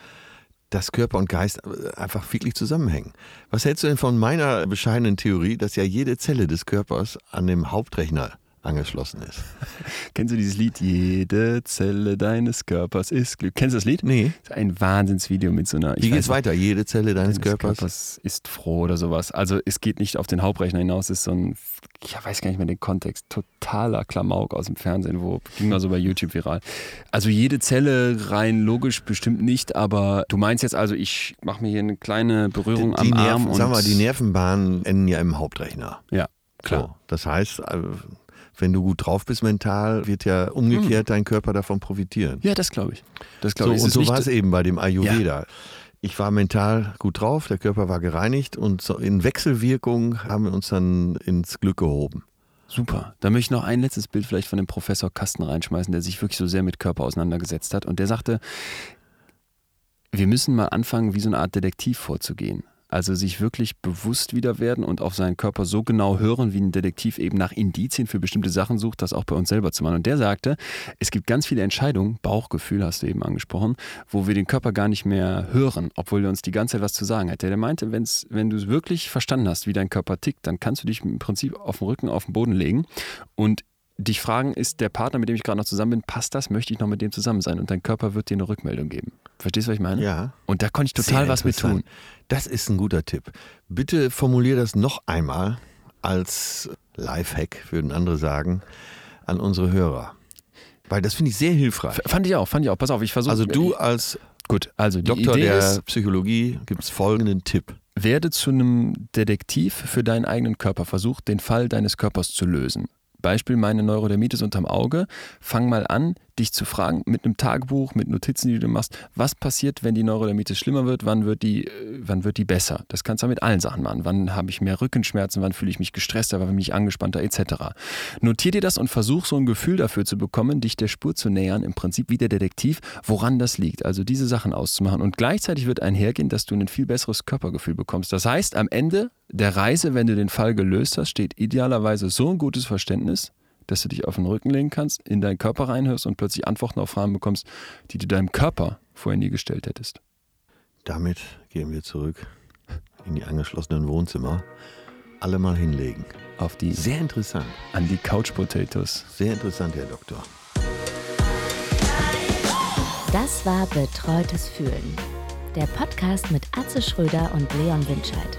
dass Körper und Geist einfach wirklich zusammenhängen. Was hältst du denn von meiner bescheidenen Theorie, dass ja jede Zelle des Körpers an dem Hauptrechner angeschlossen ist. Kennst du dieses Lied? Jede Zelle deines Körpers ist Glück. Kennst du das Lied? Nee. Das ist ein Wahnsinnsvideo mit so einer. Wie geht es weiter? Jede Zelle deines, deines Körpers? Körpers? ist froh oder sowas. Also es geht nicht auf den Hauptrechner hinaus, es ist so ein, ich weiß gar nicht mehr den Kontext, totaler Klamauk aus dem Fernsehen, wo ging mal so bei YouTube viral. Also jede Zelle rein logisch bestimmt nicht, aber du meinst jetzt also, ich mache mir hier eine kleine Berührung die, die am Nerven, Arm. Sagen wir, die Nervenbahnen enden ja im Hauptrechner. Ja. Klar. So, das heißt, äh, wenn du gut drauf bist mental, wird ja umgekehrt mhm. dein Körper davon profitieren. Ja, das glaube ich. Das glaube so, ich. Und so war es eben bei dem Ayurveda. Ja. Ich war mental gut drauf, der Körper war gereinigt und so in Wechselwirkung haben wir uns dann ins Glück gehoben. Super. Da möchte ich noch ein letztes Bild vielleicht von dem Professor Kasten reinschmeißen, der sich wirklich so sehr mit Körper auseinandergesetzt hat. Und der sagte, wir müssen mal anfangen, wie so eine Art Detektiv vorzugehen. Also sich wirklich bewusst wieder werden und auf seinen Körper so genau hören, wie ein Detektiv eben nach Indizien für bestimmte Sachen sucht, das auch bei uns selber zu machen. Und der sagte, es gibt ganz viele Entscheidungen, Bauchgefühl hast du eben angesprochen, wo wir den Körper gar nicht mehr hören, obwohl er uns die ganze Zeit was zu sagen hat. Der meinte, wenn's, wenn du es wirklich verstanden hast, wie dein Körper tickt, dann kannst du dich im Prinzip auf den Rücken, auf den Boden legen und dich fragen, ist der Partner, mit dem ich gerade noch zusammen bin, passt das? Möchte ich noch mit dem zusammen sein? Und dein Körper wird dir eine Rückmeldung geben. Verstehst du, was ich meine? Ja. Und da konnte ich total was mit tun. Das ist ein guter Tipp. Bitte formulier das noch einmal als Lifehack, würden andere sagen, an unsere Hörer. Weil das finde ich sehr hilfreich. F fand ich auch, fand ich auch. Pass auf, ich versuche. Also du als Gut, also Doktor Idee der ist, Psychologie gibt es folgenden Tipp. Werde zu einem Detektiv für deinen eigenen Körper. Versuch den Fall deines Körpers zu lösen. Beispiel meine Neurodermitis unterm Auge. Fang mal an, dich zu fragen mit einem Tagebuch, mit Notizen, die du machst, was passiert, wenn die Neurodermitis schlimmer wird, wann wird die, äh, wann wird die besser? Das kannst du mit allen Sachen machen. Wann habe ich mehr Rückenschmerzen, wann fühle ich mich gestresster, wann bin ich angespannter, etc. Notier dir das und versuch so ein Gefühl dafür zu bekommen, dich der Spur zu nähern, im Prinzip wie der Detektiv, woran das liegt. Also diese Sachen auszumachen. Und gleichzeitig wird einhergehen, dass du ein viel besseres Körpergefühl bekommst. Das heißt, am Ende der Reise, wenn du den Fall gelöst hast, steht idealerweise so ein gutes Verständnis, dass du dich auf den Rücken legen kannst, in deinen Körper reinhörst und plötzlich Antworten auf Fragen bekommst, die du deinem Körper vorher nie gestellt hättest. Damit gehen wir zurück in die angeschlossenen Wohnzimmer. Alle mal hinlegen. Auf die. Sehr interessant. An die Couch Potatoes. Sehr interessant, Herr Doktor. Das war Betreutes Fühlen. Der Podcast mit Atze Schröder und Leon Winscheid.